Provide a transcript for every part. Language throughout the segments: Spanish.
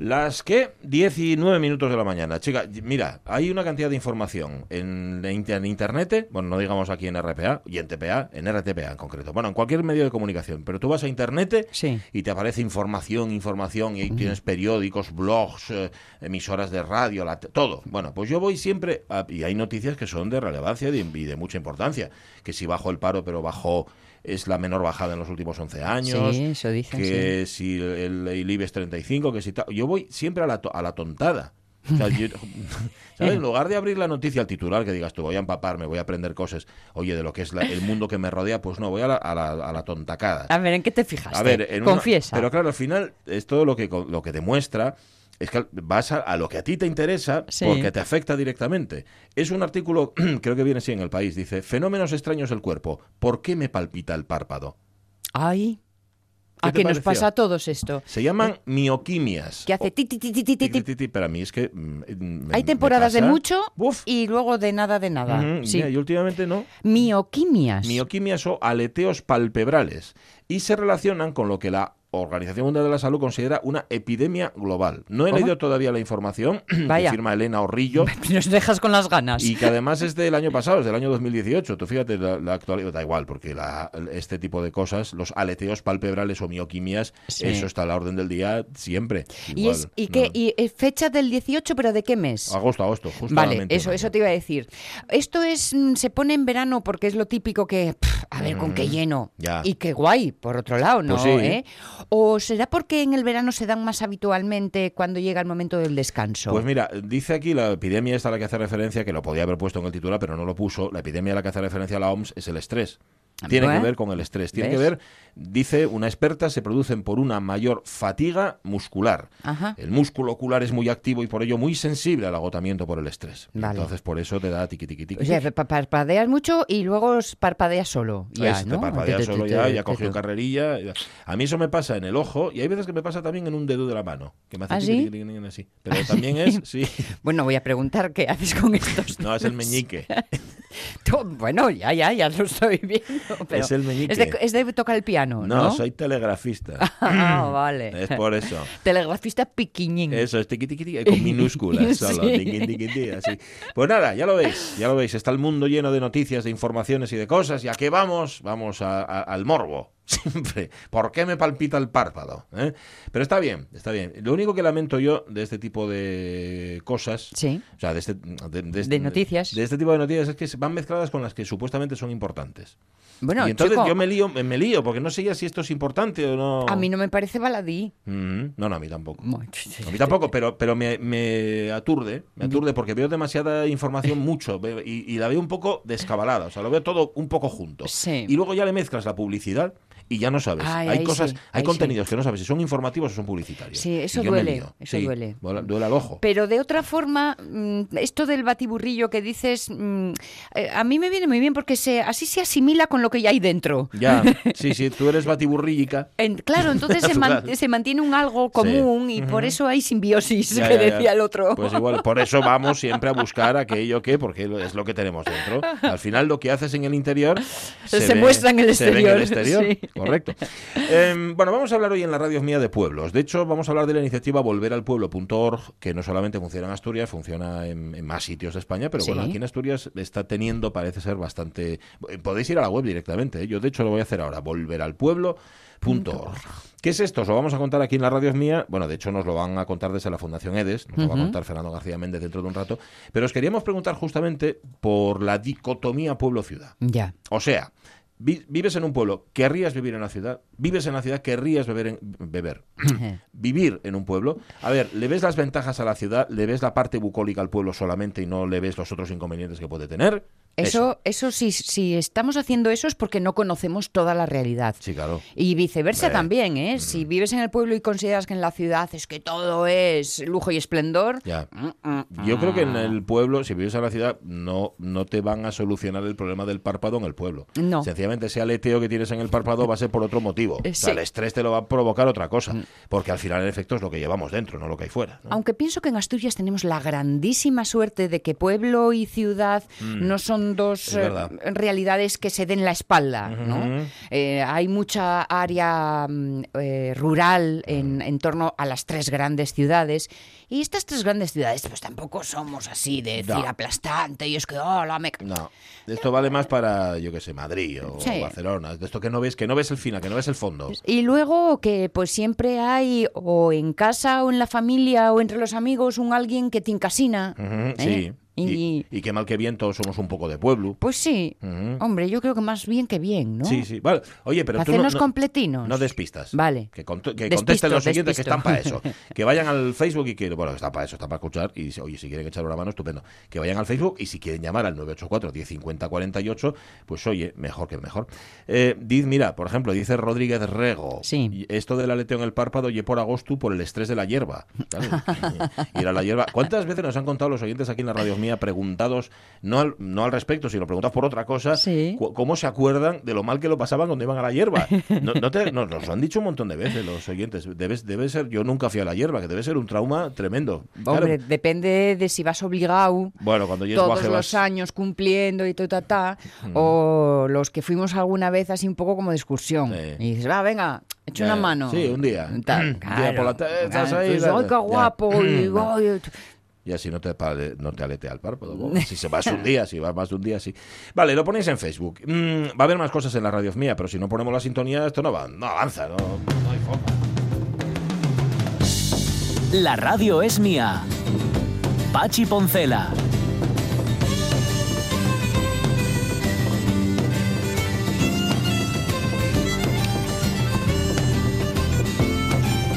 Las que 19 minutos de la mañana. Chica, mira, hay una cantidad de información en, en internet, bueno, no digamos aquí en RPA y en TPA, en RTPA en concreto. Bueno, en cualquier medio de comunicación, pero tú vas a internet Sí. y te aparece información, información, y ahí tienes periódicos, blogs, eh, emisoras de radio, la- todo. Bueno, pues yo voy siempre, a- y hay noticias que son de relevancia y de, y de mucha importancia. Que si bajó el paro, pero bajó, es la menor bajada en los últimos 11 años. Sí, eso dicen, Que si el, el IBEX 35, que si tal. Yo voy siempre a la, to- a la tontada. O sea, yo- ¿sabes? En lugar de abrir la noticia al titular, que digas tú, voy a empaparme, voy a aprender cosas, oye, de lo que es la- el mundo que me rodea, pues no, voy a la, a la, a la tontacada. A ver, ¿en qué te fijaste? A ver, en una- Confiesa. pero claro, al final, esto lo que, lo que demuestra es que vas a, a lo que a ti te interesa Sí. porque te afecta directamente. Es un artículo, creo que viene así en el país, dice, fenómenos extraños del cuerpo. ¿Por qué me palpita el párpado? Ay, ¿Qué ¿a qué nos pasa a todos esto? Se llaman mioquimias. Que hace ti, ti, ti, ti, ti, ti, Ti, ti. ti, ti, Pero a mí es que... mm, me- Hay me temporadas de mucho y luego de nada de nada. Sí. y últimamente no. Mioquimias. Mioquimias o aleteos palpebrales y se relacionan con lo que la Organización Mundial de la Salud considera una epidemia global. No he ¿Cómo? leído todavía la información Vaya. que firma Elena Orrillo Nos dejas con las ganas. y que además es del año pasado, es del año 2018. Tú fíjate, la, la actualidad da igual, porque la- este tipo de cosas, los aleteos palpebrales o mioquimias, Sí. eso está a la orden del día siempre. ¿Y, Igual, es, y, no. qué, y es fecha del 18, pero de qué mes? Agosto, agosto, justo. Vale, eso, eso te iba a decir. Esto es mm, se pone en verano porque es lo típico que, pff, a ver, con qué lleno. Mm, ya. Y qué guay, por otro lado, ¿no? Pues sí. ¿Eh? ¿O será porque en el verano se dan más habitualmente cuando llega el momento del descanso? Pues mira, dice aquí la epidemia esta a la que hace referencia, que lo podía haber puesto en el titular, pero no lo puso. La epidemia a la que hace referencia la OMS es el estrés. Tiene Bueno, que ver con el estrés. Tiene ¿ves? que ver, dice una experta, se producen por una mayor fatiga muscular. Ajá. El músculo ocular es muy activo y por ello muy sensible al agotamiento por el estrés. Vale. Entonces por eso te da tiqui tiqui tiqui. O sea, pa- parpadeas mucho y luego parpadeas solo. Ya, te ¿no? Te- te- solo ya, ya cogió carrerilla. A mí eso me pasa en el ojo y hay veces que me pasa también en un dedo de la mano. Que me hace ¿Ah, tiqui, sí? tiqui, tiqui, tiqui, así. Pero también es, sí. Bueno, voy a preguntar qué haces con estos. No, es el meñique. Bueno, ya, ya, ya lo estoy viendo. pero Es el meñique. Es de, es de tocar el piano, ¿no? No, soy telegrafista. Ah, vale. Es por eso. Telegrafista piquiñín. Eso es tiqui tiqui tiqui, con minúsculas solo. Sí. tiqui, tiqui, tiqui, así. Pues nada, ya lo veis, ya lo veis. Está el mundo lleno de noticias, de informaciones y de cosas. ¿Y a qué vamos? Vamos a- a- al morbo. Siempre. ¿Por qué me palpita el párpado? eh? Pero está bien, está bien. Lo único que lamento yo de este tipo de cosas, Sí. o sea, de este, de, de- De noticias. de este tipo de noticias es que van mezcladas con las que supuestamente son importantes. Bueno, y entonces chico, yo me lío, me, lío, porque no sé ya si esto es importante o no. a mí no me parece baladí. Mm, no, no, a mí tampoco. A mí tampoco, pero, pero me, me aturde, me aturde porque veo demasiada información mucho y, y la veo un poco descabalada, o sea, lo veo todo un poco junto. Sí. Y luego ya le mezclas la publicidad y ya no sabes. Ay, hay cosas, sí, hay contenidos que no sabes si son informativos o son publicitarios. Sí, eso duele, eso Sí, duele. duele. Al ojo. Pero de otra forma, mm, esto del batiburrillo que dices, mm, eh, a mí me viene muy bien porque se, así se asimila con lo que ya hay dentro. Ya, sí, sí, tú eres batiburrillica. En- claro, entonces se, man- se mantiene un algo común y por eso hay simbiosis, Ya, que ya, ya. decía el otro. Pues igual, por eso vamos siempre a buscar aquello que, porque es lo que tenemos dentro. Al final lo que haces en el interior Se muestra en el se ve en el exterior, exterior. sí. Correcto. Em, bueno, vamos a hablar hoy en la radio mía de pueblos. De hecho, vamos a hablar de la iniciativa volveralpueblo.org, que no solamente funciona en Asturias, funciona en, en más sitios de España, pero bueno, aquí en Asturias está teniendo, parece ser bastante... eh, Podéis ir a la web directamente, ¿eh? yo de hecho lo voy a hacer ahora, volveralpueblo.org. ¿Qué es esto? Os lo vamos a contar aquí en la radio mía. Bueno, de hecho nos lo van a contar desde la Fundación EDES, nos lo va a contar Fernando García Méndez dentro de un rato. Pero os queríamos preguntar justamente por la dicotomía pueblo-ciudad. Ya. O sea, vi- vives en un pueblo, querrías vivir en la ciudad, vives en la ciudad, querrías beber, en- beber. vivir en un pueblo. A ver, ¿le ves las ventajas a la ciudad? ¿Le ves la parte bucólica al pueblo solamente y no le ves los otros inconvenientes que puede tener? Eso, eso sí, si estamos haciendo eso es porque no conocemos toda la realidad. Sí, claro. Y viceversa también, ¿eh? Si vives en el pueblo y consideras que en la ciudad es que todo es lujo y esplendor. Ya. mm, mm, Yo creo que en mm. el pueblo, si vives en la ciudad, no, no te van a solucionar el problema del párpado en el pueblo. No. Sencillamente ese aleteo que tienes en el párpado va a ser por otro motivo. O sea. Mm. el estrés te lo va a provocar otra cosa. Porque al final, en efecto, es lo que llevamos dentro, no lo que hay fuera. ¿no? Aunque pienso que en Asturias tenemos la grandísima suerte de que pueblo y ciudad Mm. no son son dos eh, realidades que se den la espalda. ¿no? Ujú. Eh, hay mucha área mm, eh, rural en, en torno a las tres grandes ciudades. Y estas tres grandes ciudades, pues tampoco somos así de decir No. aplastante. Y es que, oh, la meca. No, esto vale más para, yo qué sé, Madrid o Sí. Barcelona. De esto que no ves, que no ves el final, que no ves el fondo. Y luego que pues siempre hay o en casa o en la familia o entre los amigos un alguien que te encasina. Ujú, ¿eh? Sí. Y, Y, y que mal que bien todos somos un poco de pueblo. pues sí, hombre, yo creo que más bien que bien, ¿no? Sí, sí. Vale. Oye, pero tú no, completinos. no despistas. Vale. Que, cont- que contesten los siguientes que están para eso. Que vayan al Facebook y que, bueno, está para eso, está para escuchar. Y si- oye, si quieren echar una mano, estupendo. Que vayan al Facebook y si quieren llamar al 984 1050 48, pues oye, mejor que mejor. Eh, diz, mira, por ejemplo, dice Rodríguez Rego. Sí. Esto del aleteo en el párpado y por agosto por el estrés de la hierba. Claro, ir a la hierba. ¿Cuántas veces nos han contado los oyentes aquí en la radio mía preguntados, no al, no al respecto, sino preguntados por otra cosa, Sí. cómo se acuerdan de lo mal que lo pasaban cuando iban a la hierba? No, no te- nos, nos lo han dicho un montón de veces los oyentes. Debes, debe ser, yo nunca fui a la hierba, que debe ser un trauma tremendo. Claro, Hombre, depende de si vas obligado bueno, cuando todos guaje los vas- años cumpliendo y ta, ta, ta, o los que fuimos alguna vez así un poco como de excursión. Sí. Y dices, va, venga, echa una mano. sí, un día. Tal, Un día por la tarde, estás ahí, pues, ¡Ay, qué guapo! Y, Y así no te, no te aletea el párpado. Si se vas un día, si vas más de un día, sí. Vale, lo ponéis en Facebook. Mm, va a haber más cosas en la radio mía, pero si no ponemos la sintonía, esto no va, no avanza, no, no hay forma. La radio es mía. Pachi Poncela.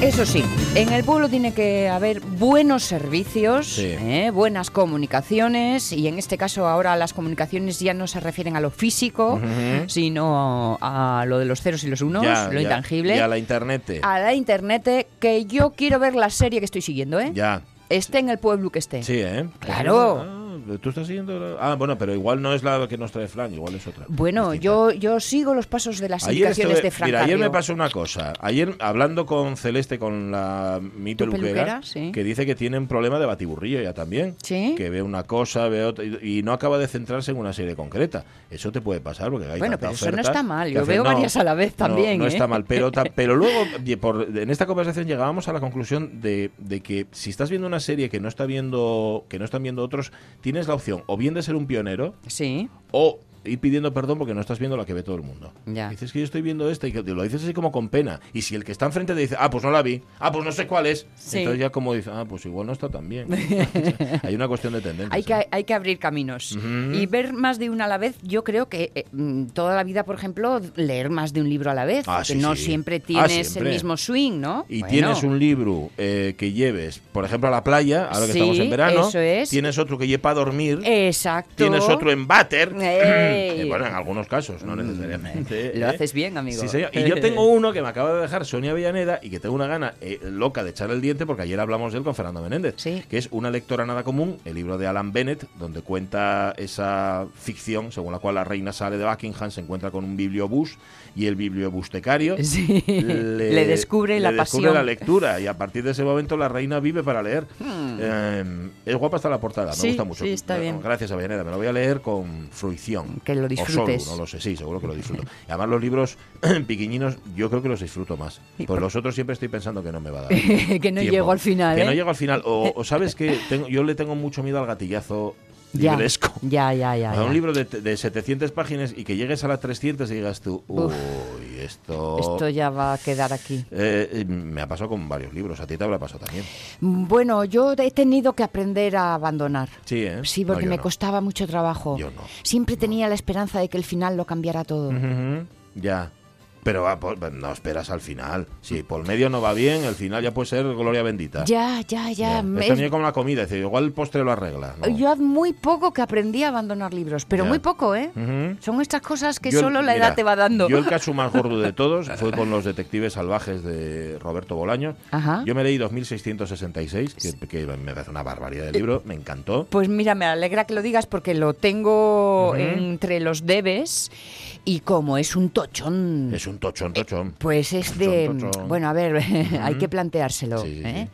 Eso sí, en el pueblo tiene que haber buenos servicios, Sí. ¿eh? buenas comunicaciones, y en este caso ahora las comunicaciones ya no se refieren a lo físico, sino a lo de los ceros y los unos, Ya, lo ya, intangible, Y a la internet. a la internet, que yo quiero ver la serie que estoy siguiendo, ¿eh? Ya, Esté en el pueblo que esté. sí, ¿eh? Claro. Ah, ¿Tú estás siguiendo? la- Ah, bueno, pero igual no es la que nos trae Fran, igual es otra. Bueno, distinta. yo, yo sigo los pasos de las Ayer indicaciones estuve- de Fran mira, ayer me pasó una cosa. Ayer hablando con Celeste, con la mi ¿Tu peluquera, peluquera? Sí. que dice que tiene un problema de batiburrillo ya también. ¿Sí? Que ve una cosa, ve otra, y, y no acaba de centrarse en una serie concreta. Eso te puede pasar porque hay Bueno, pero eso no está mal. Yo veo no, varias a la vez también, No, ¿eh? está mal, pero, pero luego por- en esta conversación llegábamos a la conclusión de, de que si estás viendo una serie que no está viendo que no están viendo otros, tienes la opción o bien de ser un pionero Sí. o ir pidiendo perdón porque no estás viendo la que ve todo el mundo. Ya. Dices que yo estoy viendo esta y que lo dices así como con pena. Y si el que está enfrente te dice, ah, pues no la vi, ah, pues no sé cuál es, Sí. entonces ya como dice, ah, pues igual no está tan bien. Hay una cuestión de tendencia. Hay que, hay que abrir caminos. Y ver más de una a la vez, yo creo que eh, mm, toda la vida, por ejemplo, leer más de un libro a la vez. Ah, sí, no sí. siempre Ah, tienes siempre. el mismo swing, ¿no? Y Bueno. tienes un libro eh, que lleves, por ejemplo, a la playa, ahora que estamos en verano. eso es. Tienes otro que lleva para dormir. Exacto. Tienes otro en váter. Eh, bueno, en algunos casos, no necesariamente. Lo ¿eh? haces bien, amigo. Sí, señor. Y yo tengo uno que me acaba de dejar Sonia Villaneda y que tengo una gana eh, loca de echarle el diente porque ayer hablamos de él con Fernando Menéndez, Sí. que es Una lectora nada común, el libro de Alan Bennett, donde cuenta esa ficción según la cual la reina sale de Buckingham, se encuentra con un bibliobús y el bibliobustecario Sí. Le descubre la le descubre pasión. la lectura y a partir de ese momento la reina vive para leer. Eh, es guapa hasta la portada, me Hmm. Sí, gusta mucho. sí, está Bueno, bien. Gracias a Villaneda, me lo voy a leer con fruición. Que lo O solo, disfrutes. no lo sé, sí, seguro que lo disfruto. Y además los libros piquiñinos yo creo que los disfruto más. Pues por- los otros siempre estoy pensando que no me va a dar. que no tiempo. llego al final, Que ¿eh? no llego al final. O, o sabes que tengo, yo le tengo mucho miedo al gatillazo Ya, libresco. ya, ya, ya. A un libro de, de 700 páginas y que llegues a las 300 y digas tú, uy. Esto... Esto ya va a quedar aquí. Eh, me ha pasado con varios libros, a ti te habrá pasado también. Bueno, yo he tenido que aprender a abandonar. Sí, ¿eh? Sí, porque me no. costaba mucho trabajo. Yo no. Siempre tenía la esperanza de que el final lo cambiara todo. Ujú, Ya. Pero va, por- no esperas al final. Si por medio no va bien, el final ya puede ser gloria bendita. Ya, ya, ya. me- Es también como la comida, es decir, igual el postre lo arregla. ¿no? Yo hace muy poco que aprendí a abandonar libros, pero Ya. muy poco, ¿eh? Ujú. Son estas cosas que Yo solo la mira, edad te va dando. Yo el caso más gordo de todos fue con los detectives salvajes de Roberto Bolaño. Ajá. Yo me leí 2666, que, que me parece una barbaridad de libro, me encantó. Pues mira, me alegra que lo digas porque lo tengo Ujú. entre los debes Y como es un tochón, Es un tochón, tochón. pues es de... Tochón, tochón. Bueno, a ver, hay que planteárselo. Sí, sí, sí. ¿eh?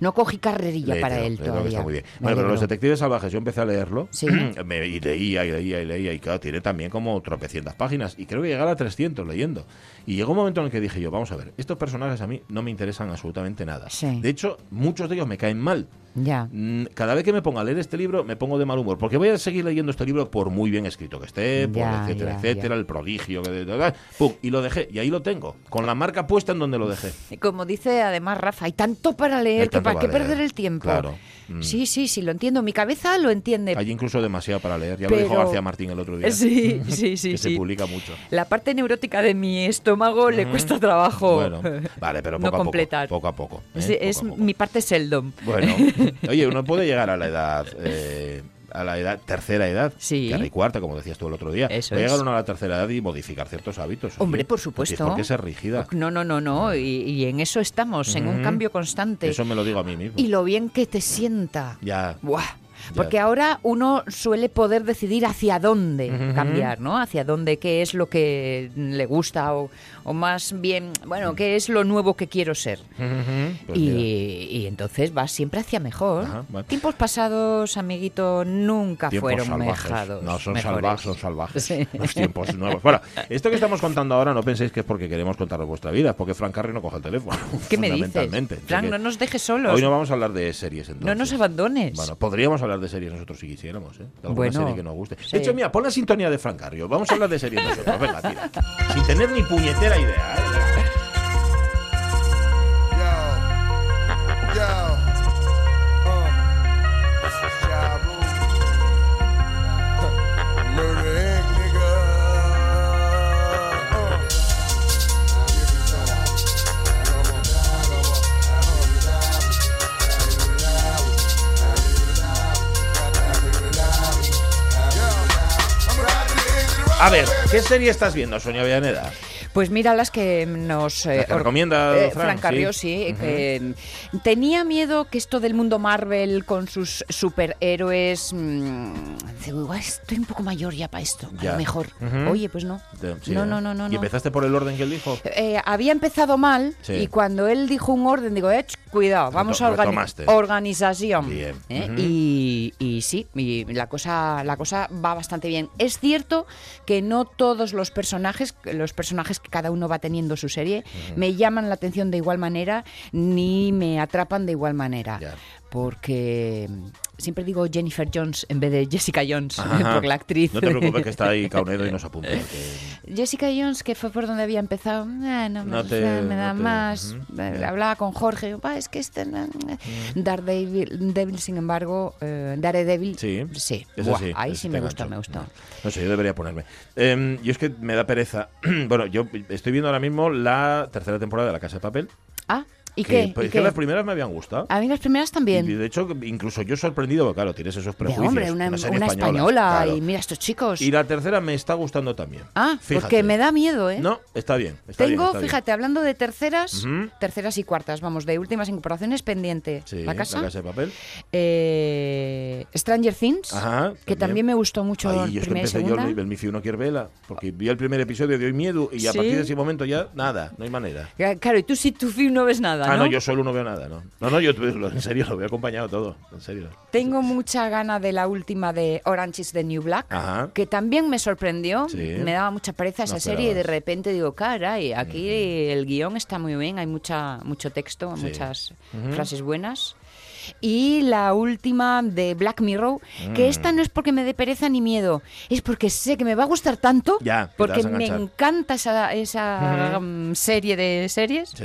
No cogí carrerilla para él todavía. está muy bien. Bueno, pero los detectives salvajes, yo empecé a leerlo Sí. me- y leía y leía y leía y claro, tiene también como tropecientas páginas y creo que llegar a 300 leyendo. Y llegó un momento en el que dije yo, vamos a ver, estos personajes a mí no me interesan absolutamente nada. Sí. De hecho, muchos de ellos me caen mal. Ya. Mm, Cada vez que me ponga a leer este libro me pongo de mal humor, porque voy a seguir leyendo este libro por muy bien escrito que esté, por Ya, etcétera, ya, etcétera, ya. el prodigio, que pum, y lo dejé, y ahí lo tengo, con la marca puesta en donde lo dejé. Y Como dice además Rafa, hay tanto para leer que para qué leer, perder el tiempo. claro. Mm. Sí, sí, sí, lo entiendo. Mi cabeza lo entiende. Hay incluso demasiado para leer, ya lo dijo Pero- García Martín el otro día. Sí, sí, sí, que se sí. publica mucho. La parte neurótica de mi estómago le cuesta trabajo Bueno, vale, pero no poco a completar. poco, poco a poco. ¿eh? Es, Poco es a poco. mi parte Seldom. Bueno, oye, uno puede llegar a la edad, eh, a la edad, tercera edad, Sí. que y cuarta, como decías tú el otro día. Eso puede llegar uno a la tercera edad y modificar ciertos hábitos. Hombre, oye. por No supuesto. tienes por qué ser rígida. No, no, no, no. Y, y en eso estamos, en un cambio constante. Eso me lo digo a mí mismo. Y lo bien que te sienta. Ya. Buah. Porque ahora uno suele poder decidir hacia dónde Ujú. cambiar, ¿no? Hacia dónde, qué es lo que le gusta o, o más bien, bueno, qué es lo nuevo que quiero ser. Ujú, pues y, y entonces vas siempre hacia mejor. Ajá. Tiempos pasados, amiguito, nunca Tiempos fueron salvajes. mejados. No, son mejores. salvajes, son salvajes. Sí. Los tiempos nuevos. Bueno, esto que estamos contando ahora no penséis que es porque queremos contaros vuestra vida, es porque Frank Carrey no coge el teléfono. ¿Qué me dices? Frank, no nos dejes solos. Hoy no vamos a hablar de series, entonces. No nos abandones. Bueno, podríamos hablar de series nosotros si quisiéramos, ¿eh? De alguna Bueno, serie que nos guste. sí. De hecho, mira, pon la sintonía de Frank Carrio. Vamos a hablar de series nosotros. Venga, tira. Sin tener ni puñetera idea, ¿eh? A ver, ¿qué serie estás viendo, Sonia Villaneda? Pues mira las que nos eh, que recomienda eh, Fran, Fran Carrió, sí. sí. que, mm, tenía miedo que esto del mundo Marvel con sus superhéroes. mm, digo, igual estoy un poco mayor ya para esto. A lo mejor. Oye, pues no. Sí, no, ¿eh? no, no, no, ¿Y no. empezaste por el orden que él dijo? Eh, había empezado mal Sí. y cuando él dijo un orden, digo, eh, cuidado, vamos a organi- organización. Bien. ¿eh? Y, y sí, y la cosa, la cosa va bastante bien. Es cierto que no todos los personajes, los personajes cada uno va teniendo su serie, me llaman la atención de igual manera ni me atrapan de igual manera. Porque mm, siempre digo Jennifer Jones en vez de Jessica Jones, Ajá. por la actriz. No te preocupes que está ahí Caunedo y nos apunta. que- Jessica Jones, que fue por donde había empezado, eh, no, me, No te- me da te- más. Eh. Hablaba con Jorge, "Pa, es que este. eh, Daredevil, Devil, sin embargo, eh, Daredevil. Sí, sí. eso Buah, sí, ahí sí me gustó, gancho. me gustó. No sé, yo debería ponerme. Eh, yo es que me da pereza. bueno, yo estoy viendo ahora mismo la tercera temporada de La Casa de Papel. Ah, ¿y que, qué? ¿Y que las primeras me habían gustado. A mí las primeras Y también. de hecho, incluso yo sorprendido, porque claro, tienes esos De prejuicios. hombre, una, española, claro. y mira estos chicos. Y la tercera me está gustando también. Ah, Fíjate. porque me da miedo, ¿eh? No, está bien. está bien, Tengo, bien. fíjate, hablando de terceras, terceras y cuartas, vamos, de últimas incorporaciones pendiente. Sí, la casa. de Papel. eh, Stranger Things, Ajá, que también. me gustó mucho Ahí, yo es que y empecé yo el, el Mi Fiu no quiere vela, porque vi el primer episodio de Hoy Miedo y a Sí. partir de ese momento ya nada, no hay manera. Claro, y tú si tu film no ves nada, Ah, ¿no? no, yo solo no veo nada, ¿no? No, no, yo en serio lo veo acompañado todo, en serio. Tengo mucha gana de la última de Orange is the New Black, Ajá. que también me sorprendió. Sí. Me daba mucha pereza esa No serie y de repente digo, caray, aquí el guion está muy bien, hay mucha mucho texto, Sí. muchas Ujú. frases buenas. Y la última de Black Mirror, que Mm. esta no es porque me dé pereza ni miedo, es porque sé que me va a gustar tanto, Ya, que porque me encanta esa, esa mm, serie de series, Sí.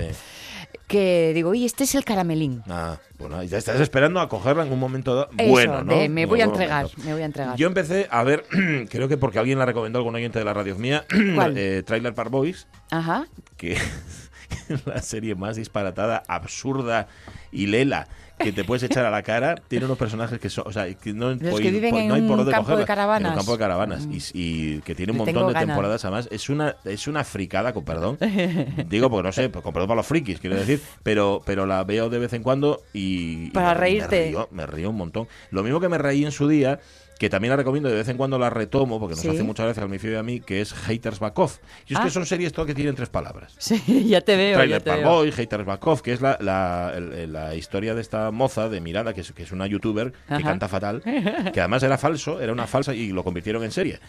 Que digo, oye, este es el caramelín. Ah, bueno, y te estás esperando a cogerla en un momento dado. Eso, bueno, ¿no? de me voy a entregar, momento. me voy a entregar. Yo empecé a ver, creo que porque alguien la recomendó, algún oyente de la radio mía, eh, Trailer Park Boys, Ajá. que la serie más disparatada, absurda y lela que te puedes echar a la cara. Tiene unos personajes que son, o sea, que no, Los que viven por- en no hay por dónde campo de caravanas. En un campo de caravanas. Mm. Y, y que tiene un montón de ganas. temporadas además. Es una, es una fricada, con perdón. Digo, porque no sé, pues, con perdón para los frikis, quiero decir. Pero, pero la veo de vez en cuando y. y Para me- reírte. Me río, me río un montón. Lo mismo que me reí en su día que también la recomiendo, de vez en cuando la retomo, porque nos Sí. hace muchas gracias al Mifio y a mí, que es Haters Back Off. Y es Ah. que son series todas que tienen tres palabras. Sí, ya te veo, Trailer te Park veo. Boy, Haters Back Off, que es la, la, historia de esta moza de Miranda, que es, que es una youtuber que canta fatal, que además era falso, era una falsa y lo convirtieron en serie.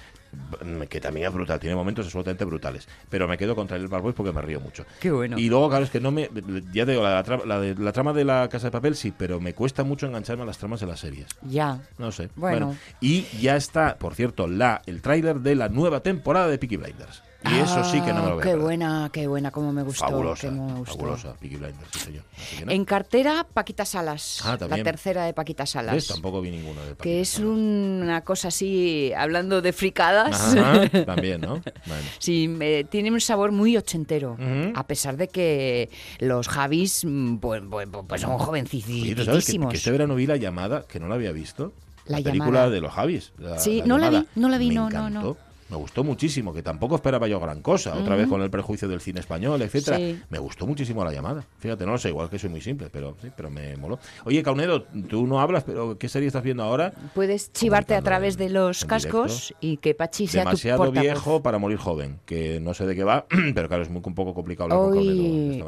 Que también es brutal, tiene momentos absolutamente brutales. Pero me quedo con Trailer Park Boys porque me río mucho. Qué bueno. Y luego, claro, es que no me. Ya te digo, la de- la trama de la casa de papel sí, pero me cuesta mucho engancharme a las tramas de las series. Ya. No sé. Bueno. Y ya está, por cierto, la, el tráiler de la nueva temporada de Peaky Blinders. Y eso sí que no me lo voy a Ah, Qué perder. buena, qué buena, como me gustó. Fabulosa, que me gustó. fabulosa, Peaky Blinders, sí, señor. No. En cartera, Paquita Salas. Ah, también. la tercera de Paquita Salas. ¿Ves? Tampoco vi ninguno de Peaky que es una cosa así, hablando de fricadas. Ajá, también, ¿no? Bueno. Sí, me- tiene un sabor muy ochentero, a pesar de que los Javis mm, pues, pues- pues son Oye, ¿tú sabes que, jovencísimos. que este verano vi la llamada, que no la había visto? La película de los Javis. la- Sí, no la llamada. vi, no la vi, Me no, encantó. no. Me gustó muchísimo, que tampoco esperaba yo gran cosa. Otra vez con el prejuicio del cine español, etcétera. Sí. Me gustó muchísimo la llamada. Fíjate, no lo sé, igual que soy muy simple, pero sí, pero me moló. Oye, Caunedo, tú no hablas, pero ¿qué serie estás viendo ahora? Puedes chivarte a través de los cascos y que Pachi sea Demasiado tu viejo para morir joven, que no sé de qué va, pero claro, es muy, un poco complicado hablar con Caunedo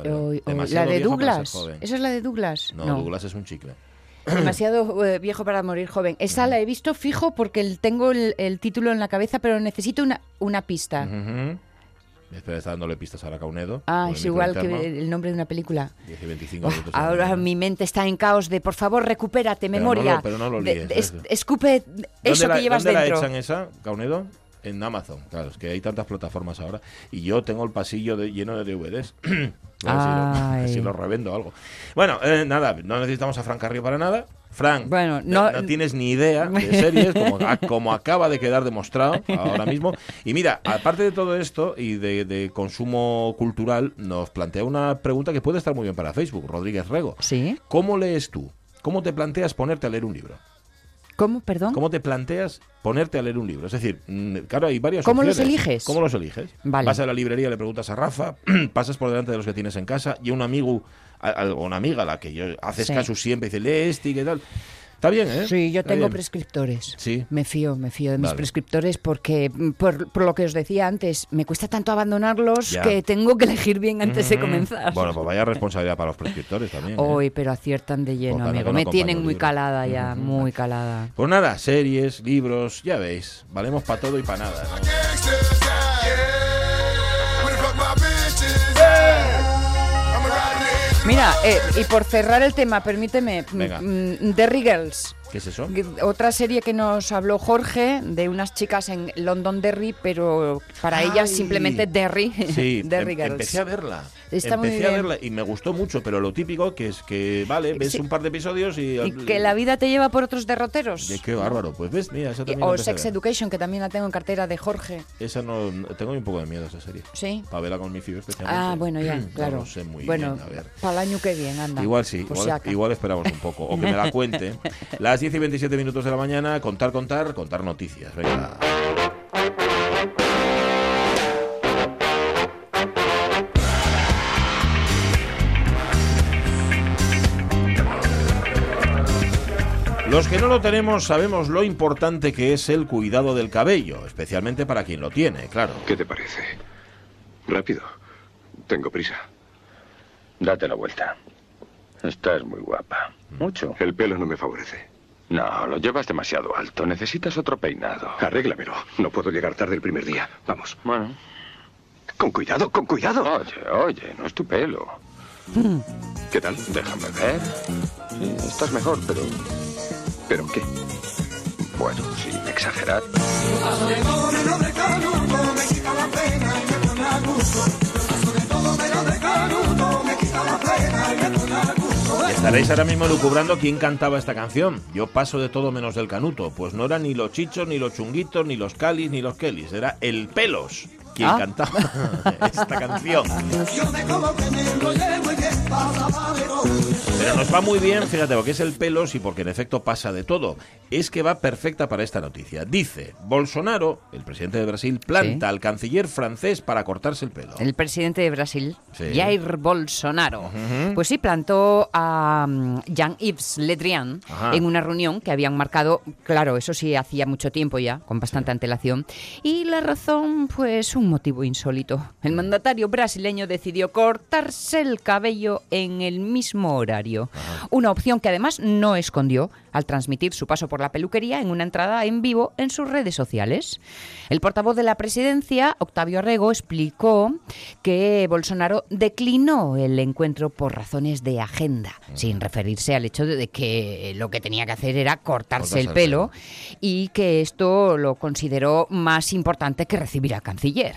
de Hoy, hoy, hoy. La de Douglas. ¿Esa es la de Douglas? No, Douglas es un chicle. Demasiado eh, viejo para morir joven. Esa la he visto fijo porque el- tengo el, el título en la cabeza, pero necesito una, una pista. Ujú. Espera, está dándole pistas a Caunedo. Ah, es igual interno. que el nombre de una película. 10 y 25 Uf, minutos. ahora mi mente está en caos de, por favor, recupérate, Pero memoria. no lo- pero no lo De- líes, de- es- eso. escupe eso ¿Dónde la, que llevas dónde dentro. la echan esa, Caunedo? En Amazon, claro, es que hay tantas plataformas ahora. Y yo tengo el pasillo de- lleno de DVDs. a, ver si lo, si revendo algo. Bueno, eh, nada, no necesitamos a Fran Carrillo para nada. Fran, Bueno, no, no- tienes ni idea de series, como, como acaba de quedar demostrado ahora mismo. Y mira, aparte de todo esto y de, de consumo cultural, nos plantea una pregunta que puede estar muy bien para Facebook, Rodríguez Rego. ¿Sí? ¿Cómo lees tú? ¿Cómo te planteas ponerte a leer un libro? ¿Cómo? Perdón. ¿Cómo te planteas ponerte a leer un libro? Es decir, mm, claro, hay varias ¿Cómo los eliges? ¿Cómo los eliges? Vale. Vas a la librería, le preguntas a Rafa, pasas por delante de los que tienes en casa y un amigo o una amiga a la que yo haces Sí. caso siempre dice, lee este y qué tal. Está bien, ¿eh? Sí, yo tengo prescriptores. Sí. Me fío, me fío de mis Vale. prescriptores porque, mm, por, por lo que os decía antes, me cuesta tanto abandonarlos Ya. que tengo que elegir bien antes de Mm. comenzar. Bueno, pues vaya responsabilidad para los prescriptores también. ¿eh? Hoy, pero aciertan de lleno, Pues amigo. no Me tienen muy calada ya, muy calada. Pues nada, series, libros, ya veis, valemos para todo y para nada. ¿no? Mira, eh, y por cerrar el tema, permíteme, mm, mm, Derry Girls. ¿Qué es eso? Otra serie que nos habló Jorge de unas chicas en London Derry, pero para Ay. ellas simplemente Derry. Sí, Derry em- Girls. empecé a verla. Está muy empecé a verla y me gustó mucho, pero lo típico que es que, vale, ves Sí. un par de episodios y... Y que la vida te lleva por otros derroteros. Oye, qué bárbaro. Pues ves, mira, esa también O Sex. Education, que también la tengo en cartera de Jorge. Esa no, no- tengo un poco de miedo a esa serie. Sí. Para verla con mi fío especialmente. Ah, bueno, ya, No claro. lo sé muy bueno, bien, a ver. para el año que viene, anda. Igual sí, si igual, igual esperamos un poco. O que me la cuente. Las 10 y 27 minutos de la mañana, contar, contar, contar noticias. Venga. Los que no lo tenemos sabemos lo importante que es el cuidado del cabello, especialmente para quien lo tiene, claro. ¿Qué te parece? Rápido. Tengo prisa. Date la vuelta. Estás muy guapa. Mucho. El pelo no me favorece. No, lo llevas demasiado alto. Necesitas otro peinado. Arréglamelo. No puedo llegar tarde el primer día. Vamos. Bueno. Con cuidado, con cuidado. Oye, oye, no es tu pelo. ¿Qué tal? Déjame ver. Sí, estás mejor, pero... ¿Pero qué? Bueno, sin exagerar. Estaréis ahora mismo lucubrando quién cantaba esta canción. Yo paso de todo menos del canuto. Pues no eran ni los chichos, ni los chunguitos, ni los calis, ni los kelis. Era el pelos. Quien Ah. cantaba esta canción. Pero nos va muy bien, fíjate, porque es el pelos y porque en efecto pasa de todo. Es que va perfecta para esta noticia. Dice, Bolsonaro, el presidente de Brasil, planta Sí. al canciller francés para cortarse el pelo. El presidente de Brasil, Sí. Jair Bolsonaro, pues sí plantó a mm, Jean-Yves Le Drian Ajá. en una reunión que habían marcado, claro, eso sí, hacía mucho tiempo ya, con bastante antelación. Y la razón, pues un motivo insólito. El mandatario brasileño decidió cortarse el cabello en el mismo horario. Una opción que además no escondió al transmitir su paso por la peluquería en una entrada en vivo en sus redes sociales. El portavoz de la presidencia, Octavio Arrego, explicó que Bolsonaro declinó el encuentro por razones de agenda, sin referirse al hecho de que lo que tenía que hacer era cortarse Cortarse el el pelo y que esto lo consideró más importante que recibir al canciller.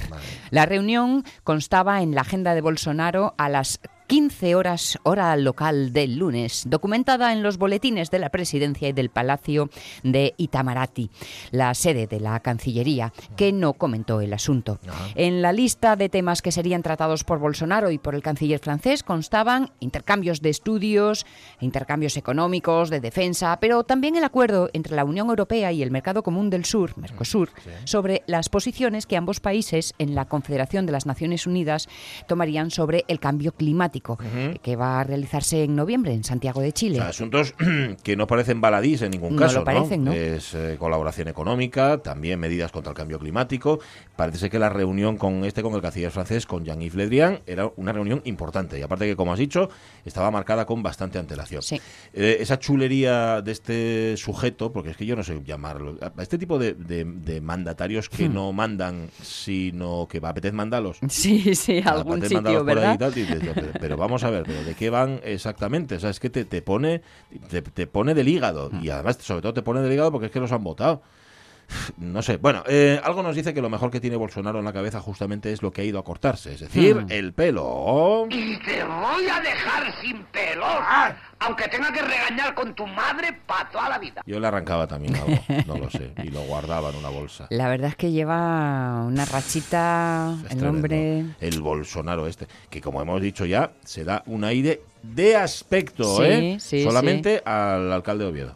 La reunión constaba en la agenda de Bolsonaro a las 15 horas hora local del lunes, documentada en los boletines de la presidencia y del Palacio de Itamaraty, la sede de la Cancillería, que no comentó el asunto. En la lista de temas que serían tratados por Bolsonaro y por el canciller francés constaban intercambios de estudios, intercambios económicos, de defensa, pero también el acuerdo entre la Unión Europea y el Mercado Común del Sur, Mercosur, sobre las posiciones que ambos países en la Confederación de las Naciones Unidas tomarían sobre el cambio climático, que va a realizarse en noviembre en Santiago de O Chile. sea, asuntos que no parecen baladís en ningún No caso. lo parecen, ¿no? Es eh, colaboración económica, también medidas contra el cambio climático. Parece ser que la reunión con este, con el canciller francés, con Jean-Yves Le Drian, era una reunión importante. Y aparte que, como has dicho, estaba marcada con bastante antelación. Sí. Eh, esa chulería de este sujeto, porque es que yo no sé llamarlo, a este tipo de, de- de mandatarios Hmm. que no mandan, sino que va a apetez mandalos. Sí, sí, Ah, algún sitio, ¿verdad? tal, y dices, pero, pero vamos a ver, pero ¿de qué van exactamente? O sea, es que te, te pone te, te pone del hígado. Y además, sobre todo, te pone del hígado porque es que los han votado. No sé. Bueno, eh, algo nos dice que lo mejor que tiene Bolsonaro en la cabeza justamente es lo que ha ido a cortarse, es decir, Hmm. el pelo. Y te voy a dejar sin pelo, aunque tenga que regañar con tu madre para toda la vida. Yo le arrancaba también algo, no lo sé, y lo guardaba en una bolsa. La verdad es que lleva una rachita, Es el hombre... El Bolsonaro este, que como hemos dicho ya, se da un aire de aspecto, Sí, ¿eh? sí, Solamente al alcalde de Oviedo,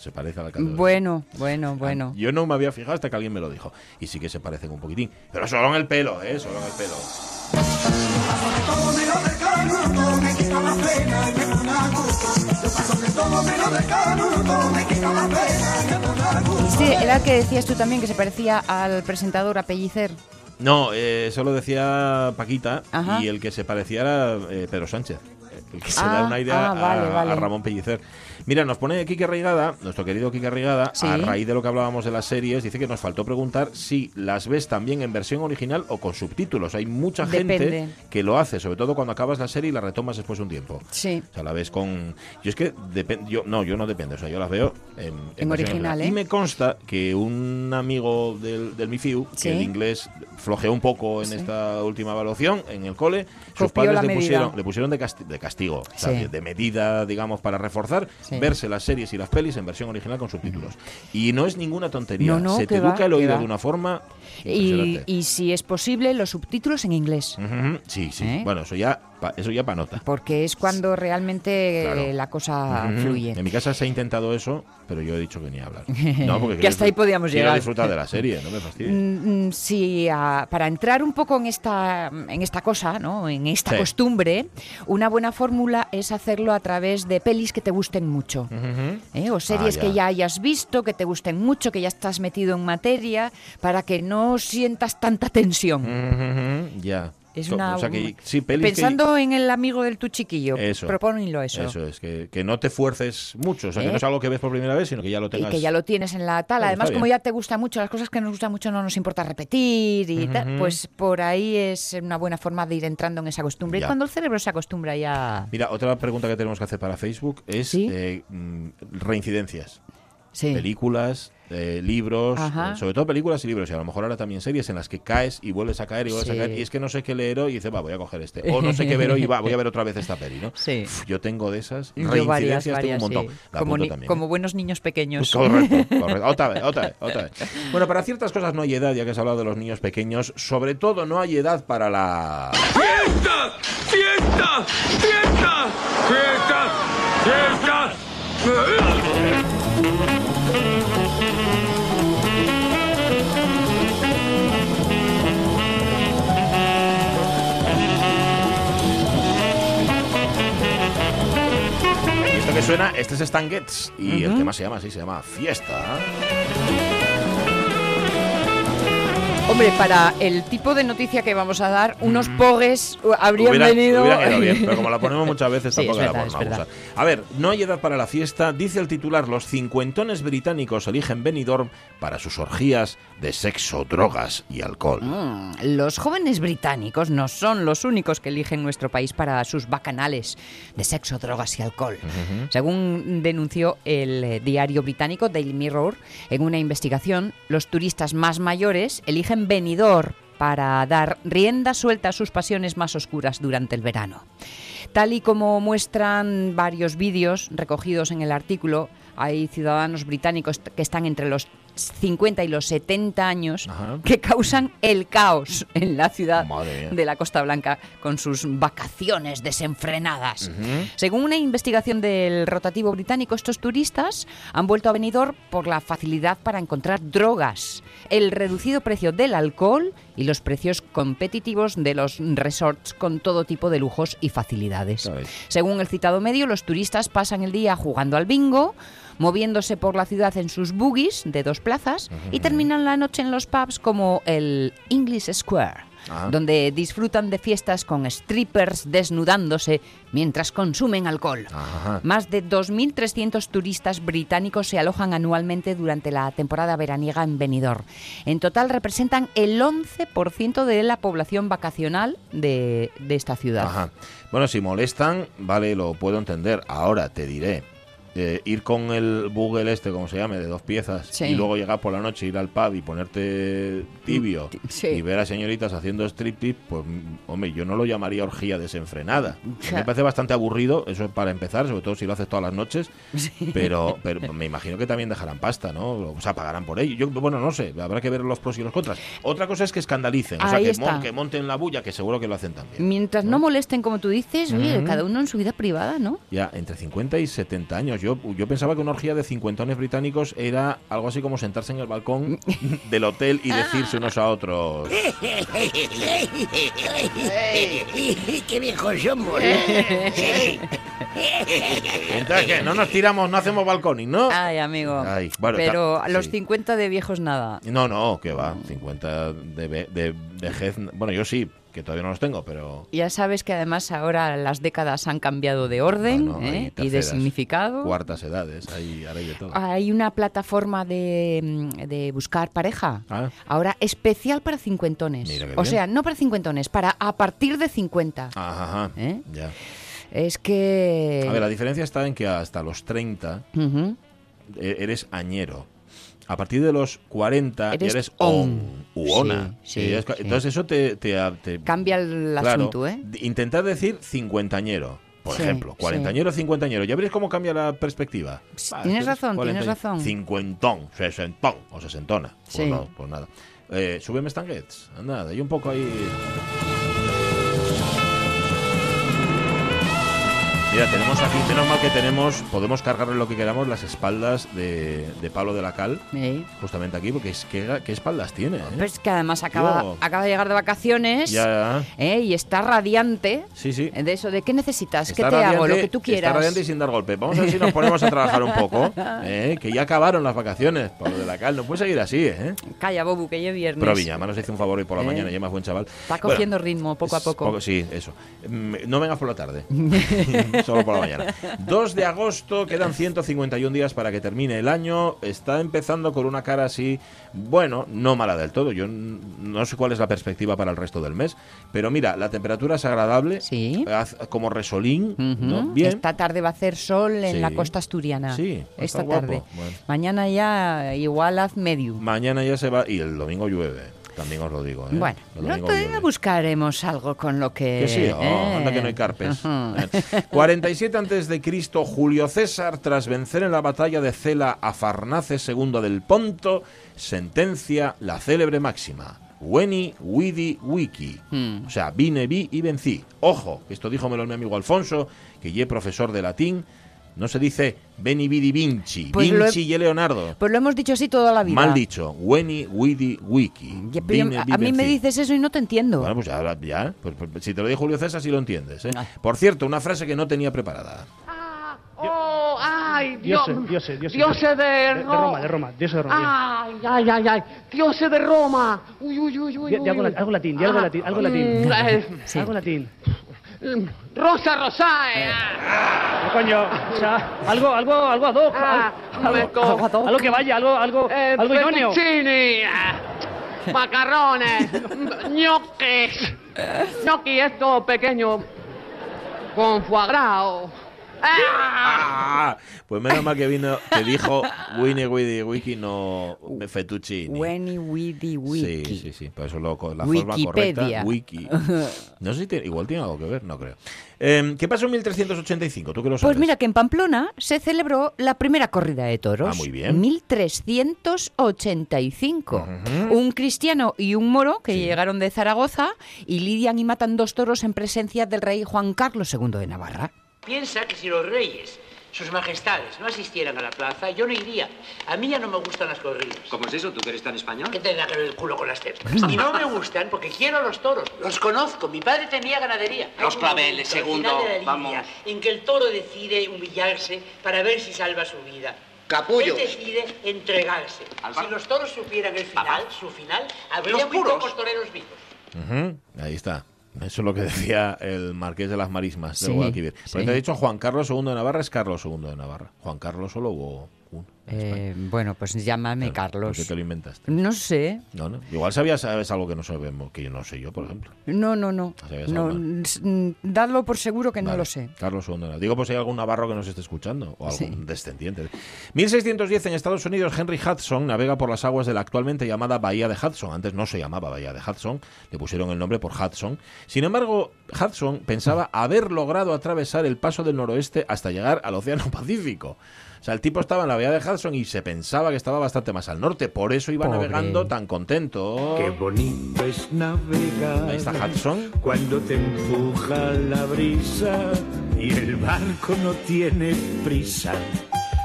que se parece alcalde de Oviedo. Bueno, bueno, bueno. Yo no me había fijado hasta que alguien me lo dijo. Y sí que se parecen un poquitín. Pero solo en el pelo, ¿eh? Solo en el pelo. Sí, era el que decías tú también que se parecía al presentador a Pellicer. No, eh, eso lo decía Paquita. Ajá. Y el que se parecía era eh, Pedro Sánchez. El que se Ah, da un aire a, ah, a- vale. a Ramón Pellicer. Mira, nos pone Quique Reigada, nuestro querido Quique Reigada, Sí. a raíz de lo que hablábamos de las series, dice que nos faltó preguntar si las ves también en versión original o con subtítulos. Hay mucha gente Depende. que lo hace, sobre todo cuando acabas la serie y la retomas después de un tiempo. Sí. O sea, la ves con. Yo es que depende. Yo, no, yo no depende. O sea, yo las veo en, En versión original, ¿eh? Y me consta que un amigo del, del MIFIU, Sí. que el inglés flojeó un poco en Sí. esta última evaluación en el cole, sus padres le pusieron, le pusieron de, casti- de castigo, o sea, Sí. de, medida, digamos, para reforzar, Sí. verse las series y las pelis en versión original con subtítulos. Y no es ninguna tontería. No, no, Se te va, educa el oído de una forma. Y, y si es posible, los subtítulos en inglés. Sí, sí. ¿Eh? Bueno, eso ya, pa- eso ya para nota. Porque es cuando realmente Claro. eh, la cosa fluye. En mi casa se ha intentado eso, pero yo he dicho que ni hablar. No, porque Que hasta ahí podíamos llegar. disfrutar de la serie, no me fastidies. Mm, mm, Sí, para entrar un poco en esta, en esta cosa, ¿no? en esta Sí. costumbre, una buena fórmula es hacerlo a través de pelis que te gusten mucho. ¿eh? O series Ah, que ya. ya hayas visto, que te gusten mucho, que ya estás metido en materia, para que no sientas tanta tensión. Ya. Es una, o sea que, sí, pelis que- Pensando en el amigo del tu chiquillo, Eso. propónlo eso. Eso es, que, que no te fuerces mucho. O sea, que ¿Eh? no es algo que ves por primera vez, sino que ya lo Y tengas. que ya lo tienes en la tal. Bueno, Además, como ya te gusta mucho, las cosas que nos gustan mucho no nos importa repetir y tal, pues por ahí es una buena forma de ir entrando en esa costumbre. Ya. Y cuando el cerebro se acostumbra ya... Mira, otra pregunta que tenemos que hacer para Facebook es ¿Sí? eh, mm, reincidencias. Sí. películas, eh, libros, Ajá. eh, sobre todo películas y libros, y a lo mejor ahora también series en las que caes y vuelves a caer y vuelves Sí. a caer, y es que no sé qué leer hoy y dices, va, voy a coger este. O no sé qué ver hoy y va, voy a ver otra vez esta peli, ¿no? Sí. Uf, yo tengo de esas Yo varias, reincidencias, varias, tengo un montón. sí. La Como, ni- también, como ¿eh? buenos niños pequeños. Correcto, correcto. Otra vez, otra vez, otra vez. Bueno, para ciertas cosas no hay edad, ya que has hablado de los niños pequeños. Sobre todo no hay edad para la... ¡Fiesta! ¡Fiesta! ¡Fiesta! ¡Fiesta! ¡Fiesta! Y que suena, este es Stan Getz. Y el tema se llama así, se llama Fiesta. Hombre, para el tipo de noticia que vamos a dar, unos pogues uh, habrían Hubieran- venido. hubieran bien, pero como la ponemos muchas veces Sí, tampoco verdad, verdad. abusar. A ver, no hay edad para la fiesta. Dice el titular, los cincuentones británicos eligen Benidorm para sus orgías de sexo, drogas y alcohol. Mm, Los jóvenes británicos no son los únicos que eligen nuestro país para sus bacanales de sexo, drogas y alcohol. Según denunció el eh, diario británico Daily Mirror, en una investigación, los turistas más mayores eligen Benidorm para dar rienda suelta a sus pasiones más oscuras durante el verano. Tal y como muestran varios vídeos recogidos en el artículo, hay ciudadanos británicos que están entre los 50 y los 70 años Ajá. que causan el caos en la ciudad de la Costa Blanca con sus vacaciones desenfrenadas. Según una investigación del rotativo británico, estos turistas han vuelto a Benidorm por la facilidad para encontrar drogas, el reducido precio del alcohol y los precios competitivos de los resorts con todo tipo de lujos y facilidades. Según el citado medio, los turistas pasan el día jugando al bingo, moviéndose por la ciudad en sus buggies de dos plazas y terminan la noche en los pubs como el English Square, Ah. donde disfrutan de fiestas con strippers desnudándose mientras consumen alcohol. Ajá. Más de 2.300 turistas británicos se alojan anualmente durante la temporada veraniega en Benidorm. En total representan el 11% de la población vacacional de, de esta ciudad. Ajá. Bueno, si molestan, vale, lo puedo entender. Ahora te diré. Eh, ir con el Google este, como se llame, de dos piezas, Sí. y luego llegar por la noche, ir al pub y ponerte tibio Sí. y ver a señoritas haciendo striptease, pues, mm, hombre, yo no lo llamaría orgía desenfrenada. Me parece bastante aburrido, eso es para empezar, sobre todo si lo haces todas las noches, pero, pero me imagino que también dejarán pasta, ¿no? O sea, pagarán por ello. Yo, bueno, no sé, habrá que ver los pros y los contras. Otra cosa es que escandalicen, o sea, que, está. mon- que monten la bulla, que seguro que lo hacen también. Mientras no molesten, como tú dices, oye, cada uno en su vida privada, ¿no? Ya, entre 50 y 70 años. Yo, yo pensaba que una orgía de cincuentones británicos era algo así como sentarse en el balcón del hotel y decirse unos a otros. ¡Qué viejos somos! Entonces, ¿qué? No nos tiramos, no hacemos balconing, ¿no? Ay, amigo. Ay, bueno, Pero a los sí. 50 de viejos nada. No, no, que va. 50 de, ve- de vejez. Bueno, yo sí, que todavía no los tengo, pero. Ya sabes que además ahora las décadas han cambiado de orden hay ¿eh? y de significado. Cuartas edades, ahora hay de todo. Hay una plataforma de, mm, de buscar pareja. Ah. Ahora especial para cincuentones. O sea, no para cincuentones, para a partir de 50. Ajá, ajá, ¿Eh? ya. Es que... A ver, la diferencia está en que hasta los 30 Ujú. e- eres añero. A partir de los 40 Eres ya eres on. u ona. Sí. Entonces eso te... te, te- Cambia el claro, asunto, ¿eh? Intentar decir cincuentañero, por ejemplo. Cuarentañero, cincuentañero. ¿Ya veréis cómo cambia la perspectiva? Ah, tienes razón, tienes razón. Cincuentón, sesentón o sesentona. Pues Sí. no, pues nada. Eh, súbeme Stan Getz. Anda, hay un poco ahí... Mira, tenemos aquí, menos mal que tenemos, podemos cargarle lo que queramos, las espaldas de, de Pablo de la Cal, Sí. justamente aquí, porque es que qué espaldas tiene. ¿eh? Pues que además acaba, Yo- acaba de llegar de vacaciones Ya, ¿eh? y está radiante. sí, sí. De eso, ¿de qué necesitas? Está ¿Qué te hago? Lo que tú Está quieras. radiante y sin dar golpe. Vamos a ver si nos ponemos a trabajar un poco. ¿eh? Que ya acabaron las vacaciones, Pablo de la Cal. No puede seguir así, ¿eh? Calla, Bobu, que ya es viernes. Pero Viñama nos hizo un favor hoy por la ¿Eh? mañana, ya más buen chaval. Está cogiendo ritmo poco a es poco. Sí, eso. Mm, No vengas por la tarde. Solo por la mañana. 2 de agosto, quedan 151 días para que termine el año. Está empezando con una cara así, bueno, no mala del todo. Yo no sé cuál es la perspectiva para el resto del mes. Pero mira, la temperatura es agradable. Sí. haz- Como resolín. Bien. Esta tarde va a hacer sol en Sí. la costa asturiana. Sí, esta tarde. Bueno. Mañana ya igual haz medium. Mañana ya se va y el domingo llueve. También os lo digo. ¿eh? Bueno, no te buscaremos algo con lo que. Que sí, oh, eh. anda que no hay carpes. Ujú. Eh. 47 antes de Cristo, Julio César, tras vencer en la batalla de Cela a Farnaces II del Ponto, sentencia la célebre máxima. Veni, vidi, wiki. Hmm. O sea, vine, vi y vencí. Ojo, esto díjomelo mi amigo Alfonso, que ye profesor de latín. No se dice veni, vidi, vinci. Pues he- vinci y Leonardo. Pues lo hemos dicho así toda la vida. Mal dicho. Veni, vidi, wiki. Ya, pero Vine, a, a mí me dices eso y no te entiendo. Bueno, pues ya, ya, pues, pues, si te lo dijo Julio César, sí lo entiendes. ¿eh? Ah. Por cierto, una frase que no tenía preparada. Oh, ay, Dios. Dioses, dioses, dioses. Dioses de, De, de Roma, de Roma, dioses de Roma. Ay, ay, ay, ay. Dioses de Roma. Uy, uy, uy, uy. Di, di algo, uy. la- algo latín, di algo Ah, latín, algo latín. mm, eh, Algo latín. Mm, Rosa Rosae. No, coño, o sea, algo, algo, algo ad hoc. Ah, al- algo, algo, ad hoc. algo que vaya, algo, algo, Eh, algo idóneo. fettuccini, ah, macarrones, ñoquis. Ñoqui esto pequeño con foie gras. o- ¡Ah! Pues menos mal que vino, que dijo Winnie Widi Wiki, no Fettuccini. Weni, widi, wiki. Sí, sí, sí, por eso lo, la forma Wikipedia. correcta, wiki. No sé si tiene- igual tiene algo que ver, no creo. Eh, ¿Qué pasó en 1385? ¿Tú que lo sabes? Pues mira que en Pamplona se celebró la primera corrida de toros. Ah, muy bien. 1385. Un cristiano y un moro que Sí. llegaron de Zaragoza y lidian y matan dos toros en presencia del rey Juan Carlos II de Navarra. Piensa que si los reyes, sus majestades, no asistieran a la plaza, yo no iría. A mí ya no me gustan las corridas. ¿Cómo es eso? ¿Tú que eres tan español? ¿Qué tendrá que ver el culo con las tetas? Y no me gustan porque quiero los toros. Los conozco. Mi padre tenía ganadería. Los claveles, al segundo, final de la línea vamos. En que el toro decide humillarse para ver si salva su vida. Capullos. Él decide entregarse. Si los toros supieran el final, su final, habría muy pocos toreros vivos. Ujú, Ahí está. Eso es lo que decía el marqués de las marismas de Sí, Guadalquivir. sí. Pero te he dicho Juan Carlos II de Navarra es Carlos II de Navarra. Juan Carlos solo hubo. Eh, bueno, pues llámame Claro, ¿Por Carlos. qué te lo inventaste? No sé. No, no. Igual sabías sabes algo que no sabemos, que yo no sé yo, por ejemplo. No, no, no. No mm, dadlo por seguro que no lo sé. Carlos Navarra. Digo, pues si hay algún navarro que nos esté escuchando o algún Sí. descendiente. 1610 en Estados Unidos, Henry Hudson navega por las aguas de la actualmente llamada Bahía de Hudson. Antes no se llamaba Bahía de Hudson, le pusieron el nombre por Hudson. Sin embargo, Hudson pensaba haber logrado atravesar el paso del noroeste hasta llegar al Océano Pacífico. O sea, el tipo estaba en la Bahía de Hudson y se pensaba que estaba bastante más al norte. Por eso iba Pobre. navegando tan contento. Qué bonito es navegar. Ahí está Hudson. Cuando te empuja la brisa y el barco no tiene prisa.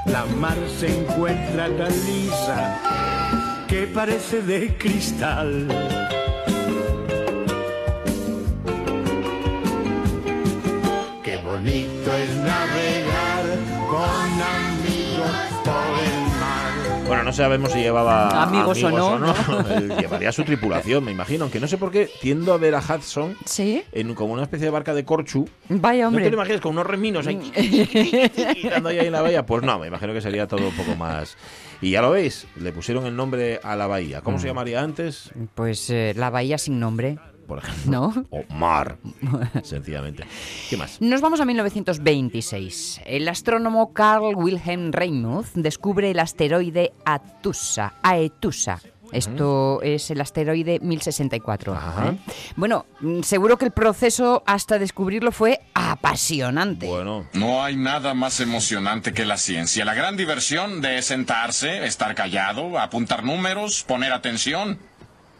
La mar se encuentra tan lisa que parece de cristal. Qué bonito es navegar no sabemos si llevaba Amigos o no, ¿no? Él llevaría su tripulación, me imagino. Aunque no sé por qué tiendo a ver a Hudson ¿Sí? en como una especie de barca de corchu. Vaya, ¿No hombre. te lo imaginas con unos reminos ahí, dando ahí en la bahía? Pues no, me imagino que sería todo un poco más... Y ya lo veis, le pusieron el nombre a la bahía. ¿Cómo Mm. se llamaría antes? Pues eh, la bahía sin nombre. Por ejemplo. ¿No? O mar, sencillamente. ¿Qué más? Nos vamos a 1926. El astrónomo Carl Wilhelm Reinmuth descubre el asteroide Atusa, Aetusa. Esto es el asteroide 1064. Ajá. ¿eh? Bueno, mm, seguro que el proceso hasta descubrirlo fue apasionante. Bueno, No hay nada más emocionante que la ciencia. La gran diversión de sentarse, estar callado, apuntar números, poner atención.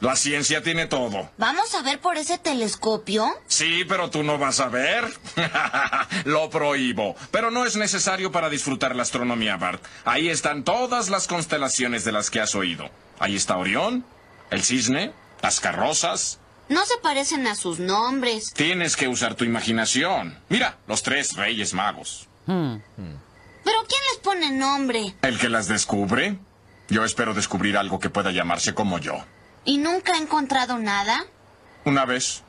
La ciencia tiene todo. ¿Vamos a ver por ese telescopio? Sí, pero tú no vas a ver. Lo prohíbo. Pero no es necesario para disfrutar la astronomía, Bart. Ahí están todas las constelaciones de las que has oído. Ahí está Orión, el cisne, las carrozas. No se parecen a sus nombres. Tienes que usar tu imaginación. Mira, los tres reyes magos. Hmm. ¿Pero quién les pone nombre? ¿El que las descubre? Yo espero descubrir algo que pueda llamarse como yo. ¿Y nunca he encontrado nada? Una vez.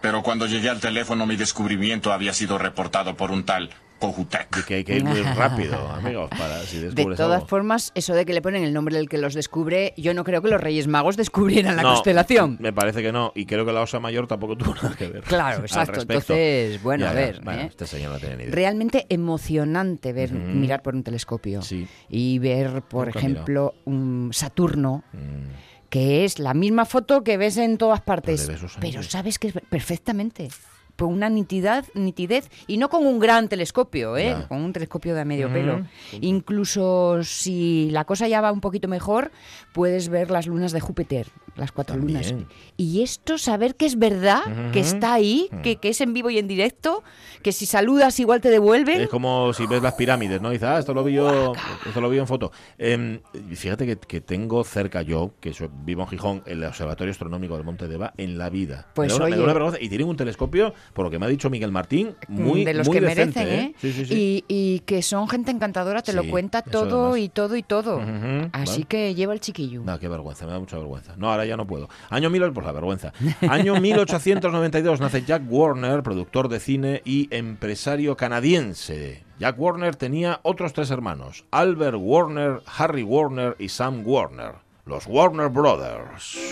Pero cuando llegué al teléfono mi descubrimiento había sido reportado por un tal Cojutec. Y que hay que ir muy rápido, amigos, para si De descubres todas algo. formas, eso de que le ponen el nombre del que los descubre, yo no creo que los Reyes Magos descubrieran la No, constelación. Me parece que no, y creo que la Osa Mayor tampoco tuvo nada que ver. Claro, exacto. Entonces, bueno, Ya, a ya, ver. bueno, ¿eh? Este señor no tiene ni idea. Realmente emocionante ver, mirar por un telescopio Sí. y ver, por Nunca ejemplo, un Saturno, Mm. Que es la misma foto que ves en todas partes, Pues pero sabes que es perfectamente. Con una nitidez, nitidez y no con un gran telescopio, ¿eh? Con un telescopio de medio Ujú. pelo. Incluso si la cosa ya va un poquito mejor, puedes ver las lunas de Júpiter, las cuatro lunas. Y esto, saber que es verdad, que está ahí, que, que es en vivo y en directo, que si saludas igual te devuelven. Es como si ves las pirámides, ¿no? Dices, ah, esto lo vi yo, esto lo vi en foto. Y fíjate que, que tengo cerca yo, que vivo en Gijón, el Observatorio Astronómico del Monte de Eva, en la vida. Pues me me oye. una vergüenza. Y tienen un telescopio, por lo que me ha dicho Miguel Martín, muy de los muy que decente, merecen, ¿eh? Sí, sí, sí. Y, y que son gente encantadora, te lo cuenta todo además. y todo y todo. Así que lleva el chiquillo. No, qué vergüenza, me da mucha vergüenza. No, ahora ya no puedo. Año 1000, pues la vergüenza. Año 1892 nace Jack Warner, productor de cine y empresario canadiense. Jack Warner tenía otros tres hermanos, Albert Warner, Harry Warner y Sam Warner, los Warner Brothers.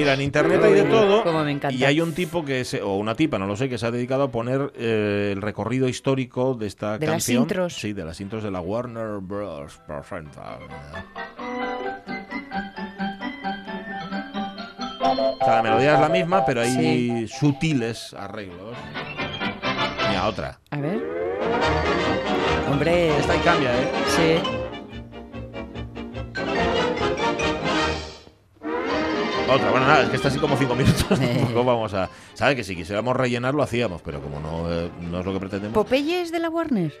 Mira, en internet hay de todo. Cómo me encanta. Y hay un tipo que se, o una tipa, no lo sé, que se ha dedicado a poner eh, el recorrido histórico de esta De las canción. intros. Sí, de las intros de la Warner Bros. Presenta. O sea, la melodía es la misma, pero hay Sí. sutiles arreglos. Mira, otra. A ver. Hombre. Esta ahí cambia, ¿eh? Sí. Otra, bueno, nada, es que está así como cinco minutos. Tampoco vamos a. ¿Sabes? Que si quisiéramos rellenar lo hacíamos, pero como no, eh, no es lo que pretendemos. ¿Popeye es de la Warner?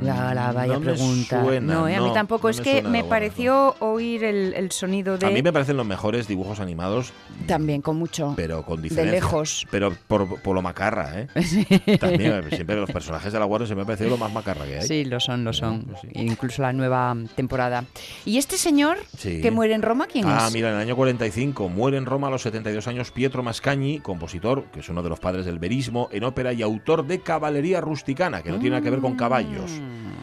La, la vaya No me pregunta. suena, no, eh, a mí no, tampoco. no es me que de me pareció oír el, el sonido de. A mí me parecen los mejores dibujos animados, También, con mucho. pero con de diferencia. lejos. Pero por, por lo macarra, ¿eh? También, eh, siempre los personajes de la Warner se me ha parecido lo más macarra que hay. Sí, lo son, lo son. pues sí. Incluso la nueva temporada. ¿Y este señor Sí. que muere en Roma, quién Ah, es? mira, en el año 45 muere en Roma a los 72 años Pietro Mascagni, compositor, que es uno de los padres del verismo en ópera y autor de Caballería Rusticana, que no tiene nada que ver con caballos.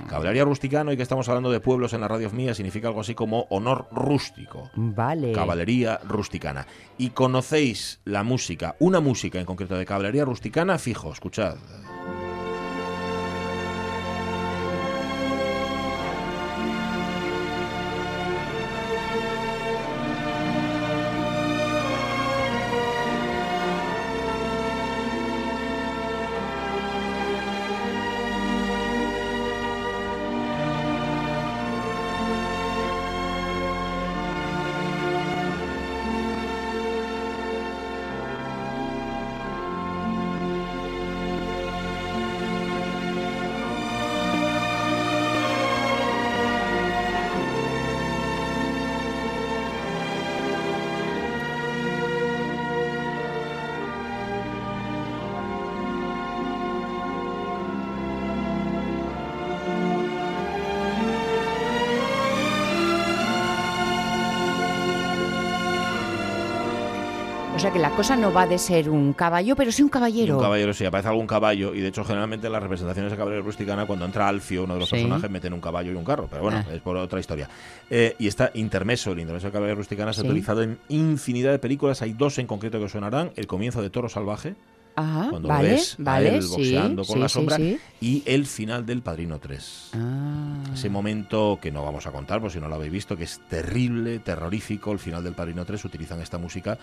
Caballería Rusticana, y que estamos hablando de pueblos en la radio mía, significa algo así como honor rústico. Vale. Caballería rusticana. Y conocéis la música, una música en concreto de caballería rusticana, fijo, escuchad. Que la cosa no va de ser un caballo, pero sí un caballero. Un caballero, sí, aparece algún caballo, y de hecho, generalmente en las representaciones de caballería rusticana, cuando entra Alfio, uno de los Sí. personajes, meten un caballo y un carro, pero bueno, Ah. es por otra historia. Eh, y está intermeso, el intermeso de caballería rusticana se ha Sí. utilizado en infinidad de películas, hay dos en concreto que os sonarán: El comienzo de Toro Salvaje, Ajá, cuando vale, lo ves a vale, él sí, boxeando con sí, la sí, sombra, sí. y el final del Padrino 3. Ah. Ese momento que no vamos a contar, por si no lo habéis visto, que es terrible, terrorífico, el final del Padrino 3, utilizan esta música.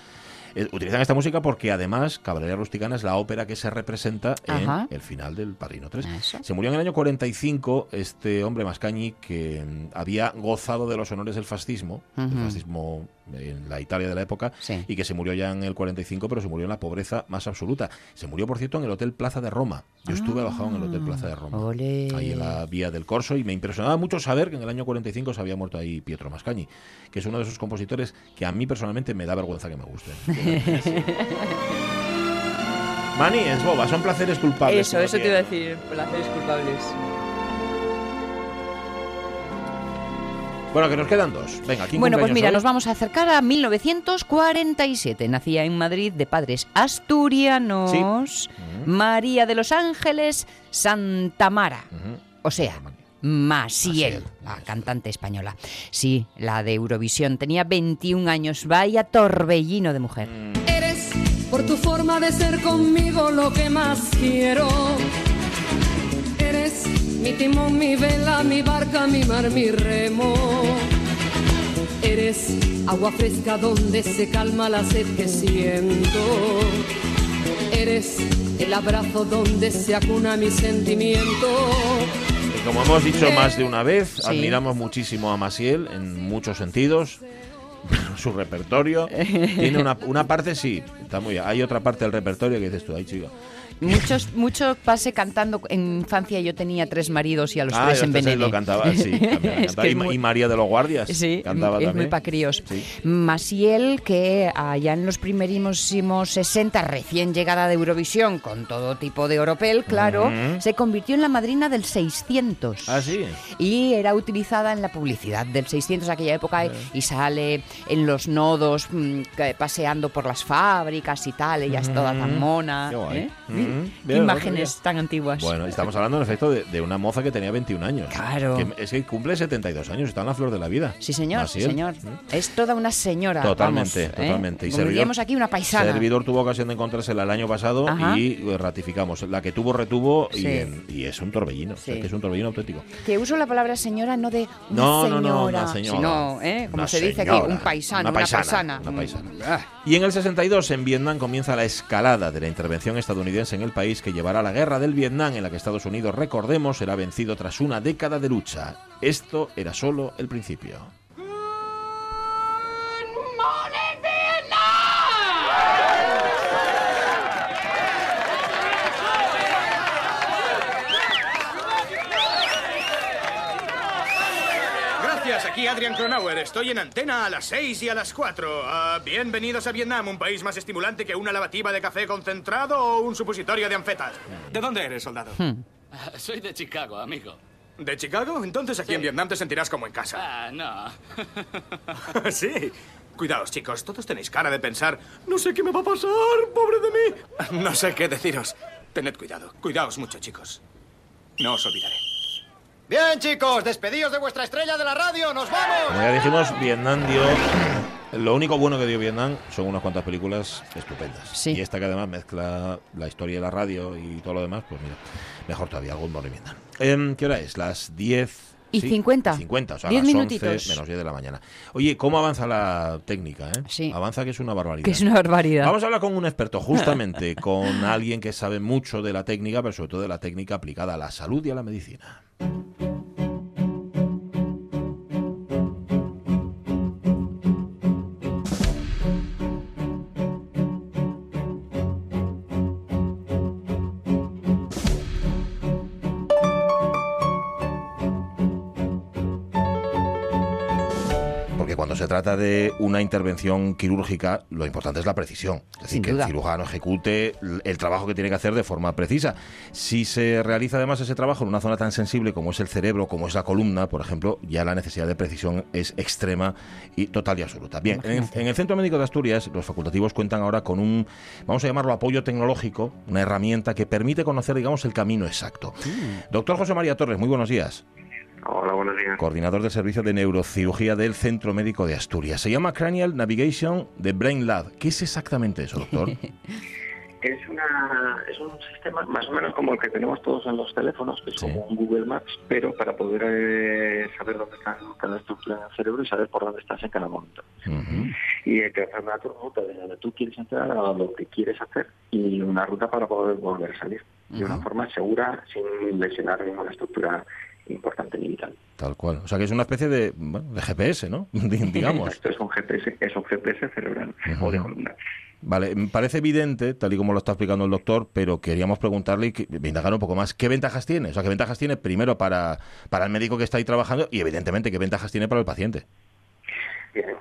Eh, utilizan esta música porque además Caballería Rusticana es la ópera que se representa en el final del Padrino 3. Eso. Se murió en el año 45 este hombre Mascagni que mm, había gozado de los honores del fascismo, Ujú. el fascismo en la Italia de la época, Sí. y que se murió ya en el 45, pero se murió en la pobreza más absoluta. Se murió, por cierto, en el Hotel Plaza de Roma. Yo estuve alojado en el Hotel Plaza de Roma. Ah, Ole. Ahí en la vía del Corso y me impresionaba mucho saber que en el año 45 se había muerto ahí Pietro Mascagni, que es uno de esos compositores que a mí personalmente me da vergüenza que me gusten. Mani, es boba, son placeres culpables. Eso, eso te iba a decir, placeres culpables. Bueno, que nos quedan dos. Venga, ¿quién Bueno, pues mira, hoy? nos vamos a acercar a 1947. Nacía en Madrid de padres asturianos María de los Ángeles Santamara. O sea, Masiel, la cantante española. Sí, la de Eurovisión. Tenía 21 años. Vaya torbellino de mujer. Eres por tu forma de ser conmigo lo que más quiero. Mi timón, mi vela, mi barca, mi mar, mi remo. Eres agua fresca donde se calma la sed que siento. Eres el abrazo donde se acuna mi sentimiento. Y como hemos dicho más de una vez, Sí. admiramos muchísimo a Masiel en muchos sentidos. Su repertorio tiene una, una parte, sí, está muy bien. Hay otra parte del repertorio que dices tú, ay, chico. Muchos, mucho pase cantando. En infancia yo tenía tres maridos y a los Ah, tres envenené. lo cantaba, sí. Es cantaba. que y, muy- y María de los Guardias Sí, cantaba es también. muy pa' críos. Sí. Masiel, que allá en los primerísimos 60, recién llegada de Eurovisión, con todo tipo de oropel, claro, se convirtió en la madrina del 600. Ah, sí. Y era utilizada en la publicidad del 600 aquella época y sale en los nodos mm, paseando por las fábricas y tal, ella es toda tan mona. Qué guay. ¿eh? Qué imágenes tan antiguas. Bueno, estamos hablando en efecto de, de una moza que tenía 21 años. Claro. Que es que cumple 72 años, está en la flor de la vida. Sí, señor, sí, señor. Es toda una señora. Totalmente, vamos, ¿eh? totalmente. Y Como servidor- aquí, una paisana. Servidor tuvo ocasión de encontrársela el año pasado Ajá. y eh, ratificamos. La que tuvo, retuvo y, en- y es un torbellino. o sea, Sí. que es un torbellino auténtico. Que uso la palabra señora no de una No, no, señora, no, una señora. sino, ¿eh? como Una se dice aquí, señora, un paisano, una una paisana, paisana. una paisana. Mm, ah. Y en el 62 en Vietnam comienza la escalada de la intervención estadounidense en el país que llevará a la guerra del Vietnam en la que Estados Unidos, recordemos, será vencido tras una década de lucha. Esto era solo el principio. Aquí Adrian Cronauer. Estoy en antena a las 6 y a las 4. Ah, bienvenidos a Vietnam, un país más estimulante que una lavativa de café concentrado o un supositorio de anfetas. ¿De dónde eres, soldado? Hmm. Soy de Chicago, amigo. ¿De Chicago? Entonces aquí en Vietnam te sentirás como en casa. Ah, no. sí. Cuidaos, chicos, todos tenéis cara de pensar, no sé qué me va a pasar, pobre de mí. No sé qué deciros. Tened cuidado. Cuidaos mucho, chicos. No os olvidaré. Bien, chicos, despedidos de vuestra estrella de la radio, nos vamos. Como ya dijimos, Vietnam dio... Lo único bueno que dio Vietnam son unas cuantas películas estupendas. Y esta que además mezcla la historia de la radio y todo lo demás, pues mira, mejor todavía, algún Vietnam. Em, ¿Qué hora es? Las 10... Y 50. 50, o sea, Diez las 11 minutitos. menos 10 de la mañana. Oye, ¿cómo avanza la técnica? Eh? Sí. Avanza que es una barbaridad. Que es una barbaridad. Vamos a hablar con un experto, justamente, con alguien que sabe mucho de la técnica, pero sobre todo de la técnica aplicada a la salud y a la medicina. Se trata de una intervención quirúrgica, lo importante es la precisión. Es decir, Sin que duda. el cirujano ejecute el trabajo que tiene que hacer de forma precisa. Si se realiza además ese trabajo en una zona tan sensible como es el cerebro, como es la columna, por ejemplo, ya la necesidad de precisión es extrema y total y absoluta. Bien, en el Centro Médico de Asturias, los facultativos cuentan ahora con un, vamos a llamarlo apoyo tecnológico, una herramienta que permite conocer, digamos, el camino exacto. Doctor José María Torres, muy buenos días. Hola, buenos días. Coordinador del Servicio de Neurocirugía del Centro Médico de Asturias. Se llama Cranial Navigation de Brain Lab. ¿Qué es exactamente eso, doctor? Es, una, es un sistema más o menos como el que tenemos todos en los teléfonos, que es como un Google Maps, pero para poder eh, saber dónde está cada estructura en el cerebro y saber por dónde estás en cada momento. Y eh, te hace una ruta de donde tú quieres entrar a lo que quieres hacer y una ruta para poder volver a salir de una forma segura, sin lesionar ninguna estructura importante ni vital. Tal cual. O sea, que es una especie de, bueno, de GPS, ¿no? Digamos. Esto es un GPS, es un GPS cerebral o de columna. Vale, me parece evidente, tal y como lo está explicando el doctor, pero queríamos preguntarle y que- indagar un poco más. ¿Qué ventajas tiene? O sea, ¿qué ventajas tiene primero para, para el médico que está ahí trabajando y, evidentemente, qué ventajas tiene para el paciente?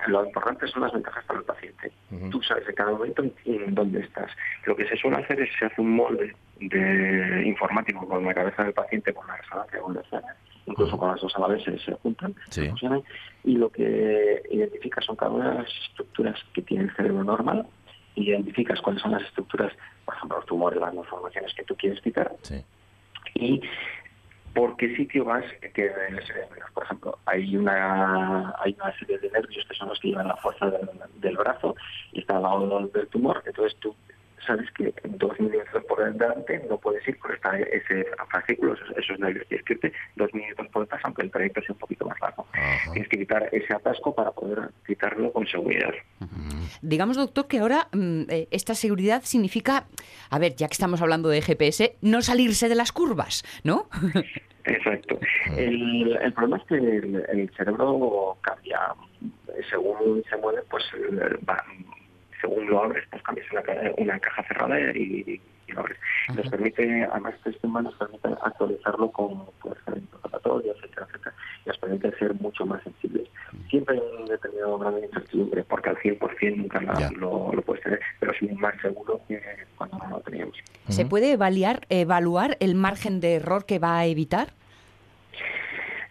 Lo importante son las ventajas para el paciente. Tú sabes en cada momento en, dónde estás. Lo que se suele hacer es se hace un molde de informático con la cabeza del paciente, con la resonancia, con la escena, incluso con las dos a la vez se, se juntan, se fusionan, y lo que identifica son cada una de las estructuras que tiene el cerebro normal, y identificas cuáles son las estructuras, por ejemplo, los tumores, las malformaciones que tú quieres quitar, y por qué sitio vas que cerebro. Por ejemplo, hay una hay una serie de nervios que son los que llevan la fuerza del, del brazo y está al lado del tumor. Entonces tú sabes que en dos milímetros por delante no puedes ir por esta, ese fascículo, esos, esos nervios. Tienes que irte dos milímetros por detrás, aunque el trayecto sea un poquito más largo. Tienes que quitar ese atasco para poder quitarlo con seguridad. Digamos, doctor, que ahora mm, eh, esta seguridad significa, a ver, ya que estamos hablando de GPS, no salirse de las curvas, ¿no? Exacto. El, el problema es que el, el cerebro cambia. Según se mueve, pues va, según lo abres, pues cambias una, ca- una caja cerrada y, y lo abres. Nos permite, además este sistema nos permite actualizarlo con pues, preparatorios, etcétera, etcétera, y nos permite ser mucho más sensibles. Siempre hay un determinado grado de incertidumbre, porque al 100% nunca la- lo, lo puedes tener, pero sí más seguro que cuando no lo teníamos. ¿Se puede evaluar, evaluar el margen de error que va a evitar?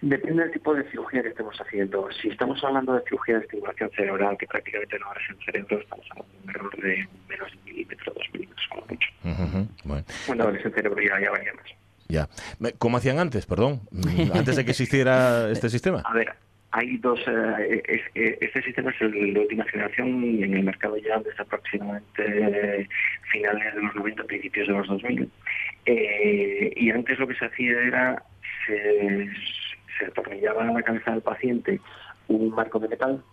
Depende del tipo de cirugía que estemos haciendo. Si estamos hablando de cirugía de estimulación cerebral, que prácticamente no abres el cerebro, estamos hablando de un error de menos de un milímetro, dos milímetros, como mucho. Ujú, Bueno, Cuando abres el cerebro ya, ya varía más. ya. ¿Cómo hacían antes, perdón? Mm, Antes de que existiera este sistema. A ver, hay dos. eh, es- eh, este sistema es el de última generación y en el mercado ya desde aproximadamente finales de los 90, principios de los 2000. Eh, y antes lo que se hacía era se, se atornillaba a la cabeza del paciente un marco de metal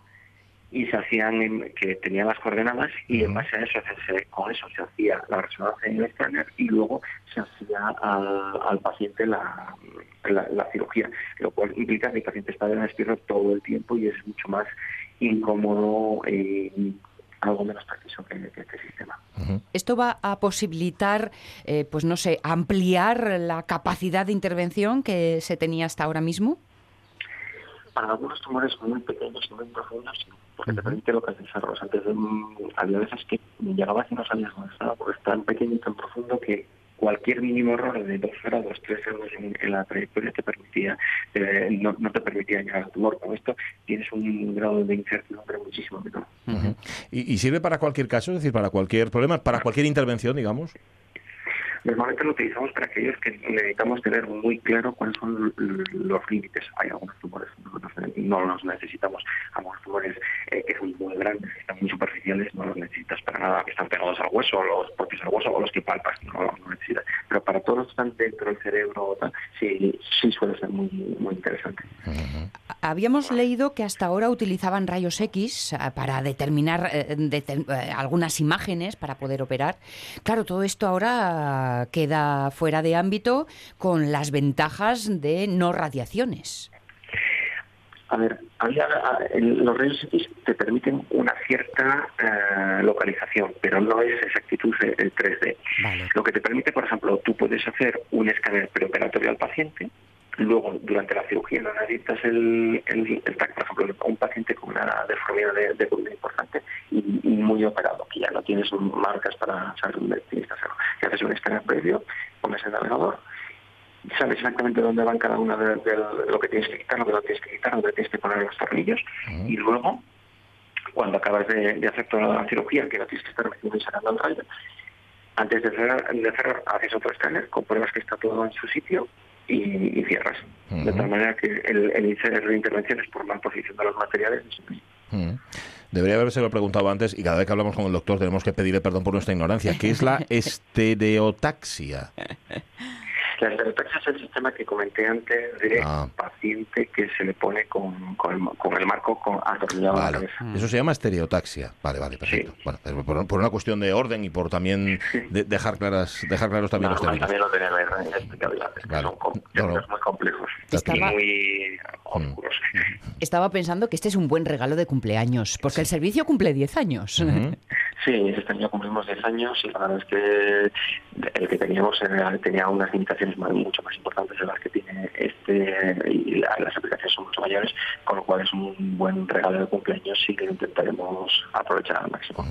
y se hacían en- que tenía las coordenadas y en base a eso se- con eso se hacía la resonancia en el escáner y luego se hacía al, al paciente la, la, la cirugía, lo cual implica que el paciente está despierto todo el tiempo y es mucho más incómodo y algo menos preciso que, que este sistema. ¿Esto va a posibilitar, eh, pues no sé, ampliar la capacidad de intervención que se tenía hasta ahora mismo? Para algunos tumores muy pequeños y muy profundos, sí, porque te permite localizarlos. Antes de, mm, había veces que llegabas y no sabías dónde estaba, porque es tan pequeño y tan profundo que cualquier mínimo error de 2 grados, 3 grados en, en la trayectoria te permitía, eh, no, no te permitía llegar al tumor. Con esto tienes un grado de incertidumbre muchísimo menor. Ujú. ¿Y, y sirve para cualquier caso? Es decir, para cualquier problema, para cualquier intervención, digamos. Normalmente lo utilizamos para aquellos que necesitamos tener muy claro cuáles son los límites. Hay algunos tumores que no los- no necesitamos, algunos tumores eh, que son muy grandes, están muy superficiales, no los necesitas para nada, que están pegados al hueso, los propios al hueso, o los que palpas, no los necesitas. Pero para todos los que están dentro del cerebro, sí, sí suele ser muy, muy interesante. Habíamos leído que hasta ahora utilizaban rayos X ah, para determinar eh, eh, algunas imágenes para poder operar. Claro, todo esto ahora queda fuera de ámbito con las ventajas de no radiaciones. A ver, había, los rayos X te permiten una cierta eh, localización, pero no es exactitud el 3D. Lo que te permite, por ejemplo, tú puedes hacer un escáner preoperatorio al paciente, luego durante la cirugía no necesitas el, el, el TAC, por ejemplo, un paciente con una deformidad de, de columna importante y, y muy operado, que ya no tienes marcas para saber dónde tienes que hacerlo. Y haces un escáner previo, pones el navegador, sabes exactamente dónde van cada una de, de lo que tienes que quitar, lo que no tienes que quitar, dónde tienes que poner los tornillos. Y luego cuando acabas de, de hacer toda la cirugía, que no tienes que estar metiendo y sacando el rayo, antes de cerrar, de cerrar haces otro escáner, compruebas que está todo en su sitio y, y cierras. De tal manera que el, el inicio de intervenciones por mal posición de los materiales. Debería haberse lo preguntado antes y cada vez que hablamos con el doctor tenemos que pedirle perdón por nuestra ignorancia. ¿Qué es la estereotaxia? La estereotaxia es el sistema que comenté antes de Ah. paciente que se le pone con, con, el, con el marco con, atornillado a la Vale. cabeza. Eso se llama estereotaxia. Vale, vale, perfecto. Bueno, pero por, por una cuestión de orden y por también de- dejar claras dejar claros también los Normal términos. también lo tenía la explicabilidad, es que Vale. son com- No, no. muy complejos Estaba- y muy oscuros. Estaba pensando que este es un buen regalo de cumpleaños, porque el servicio cumple 10 años. Sí, este año cumplimos 10 años y la verdad es que el que teníamos era- tenía unas limitaciones más- mucho más importantes de las que tiene este y la- las aplicaciones son mucho mayores, con lo cual es un buen regalo el cumpleaños sí que lo intentaremos aprovechar al máximo.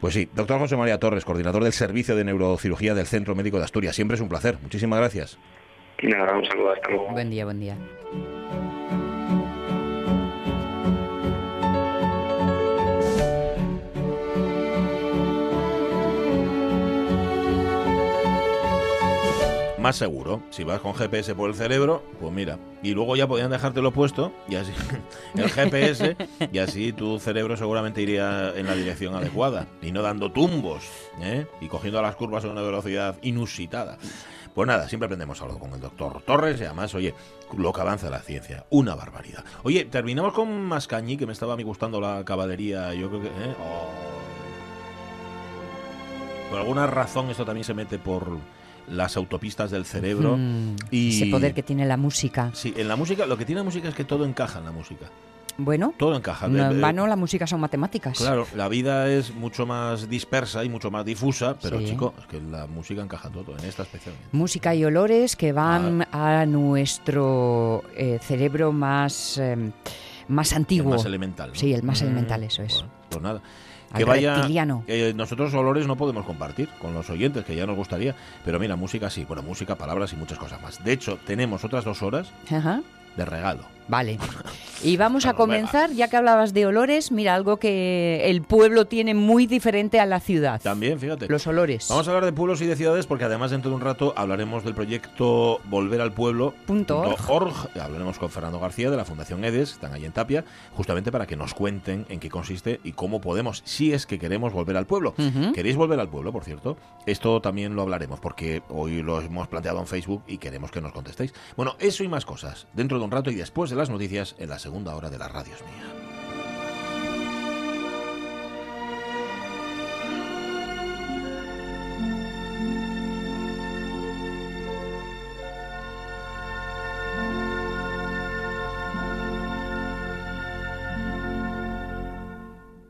Pues sí, doctor José María Torres, coordinador del Servicio de Neurocirugía del Centro Médico de Asturias. Siempre es un placer. Muchísimas gracias. Y nada, un saludo, hasta luego. Buen día, buen día. Más seguro, si vas con GPS por el cerebro, pues mira, y luego ya podían dejártelo puesto, y así el GPS, y así tu cerebro seguramente iría en la dirección adecuada, y no dando tumbos, ¿eh? y cogiendo las curvas a una velocidad inusitada. Pues nada, siempre aprendemos algo con el doctor Torres, y además, oye, lo que avanza la ciencia, una barbaridad. Oye, terminamos con Mascañi, que me estaba a mí gustando la caballería, yo creo que... ¿eh? Oh. Por alguna razón esto también se mete por las autopistas del cerebro. Mm, y Ese poder que tiene la música. Sí, en la música, lo que tiene la música es que todo encaja en la música. Bueno, Todo encaja. no en vano la música son matemáticas. Claro, la vida es mucho más dispersa y mucho más difusa, pero Sí. chico, es que la música encaja todo, en esta especialmente. Música y olores que van Ah. a nuestro eh, cerebro más, eh, más antiguo. más elemental, ¿no? Sí, el más Mm, elemental, eso es. Pues nada. Que vaya. reptiliano. eh, nosotros olores no podemos compartir con los oyentes, que ya nos gustaría. Pero mira, música sí. Bueno, música, palabras y muchas cosas más. De hecho, tenemos otras dos horas Ajá. de regalo. Vale. Y vamos a comenzar, ya que hablabas de olores, mira, algo que el pueblo tiene muy diferente a la ciudad. También, fíjate. Los olores. Vamos a hablar de pueblos y de ciudades porque además dentro de un rato hablaremos del proyecto Volver al Pueblo. Punto org. org. Hablaremos con Fernando García de la Fundación EDES, están ahí en Tapia, justamente para que nos cuenten en qué consiste y cómo podemos, si es que queremos volver al pueblo. ¿Queréis volver al pueblo, por cierto? Esto también lo hablaremos porque hoy lo hemos planteado en Facebook y queremos que nos contestéis. Bueno, eso y más cosas dentro de un rato y después de las noticias en la segunda hora de la Radio es Mía.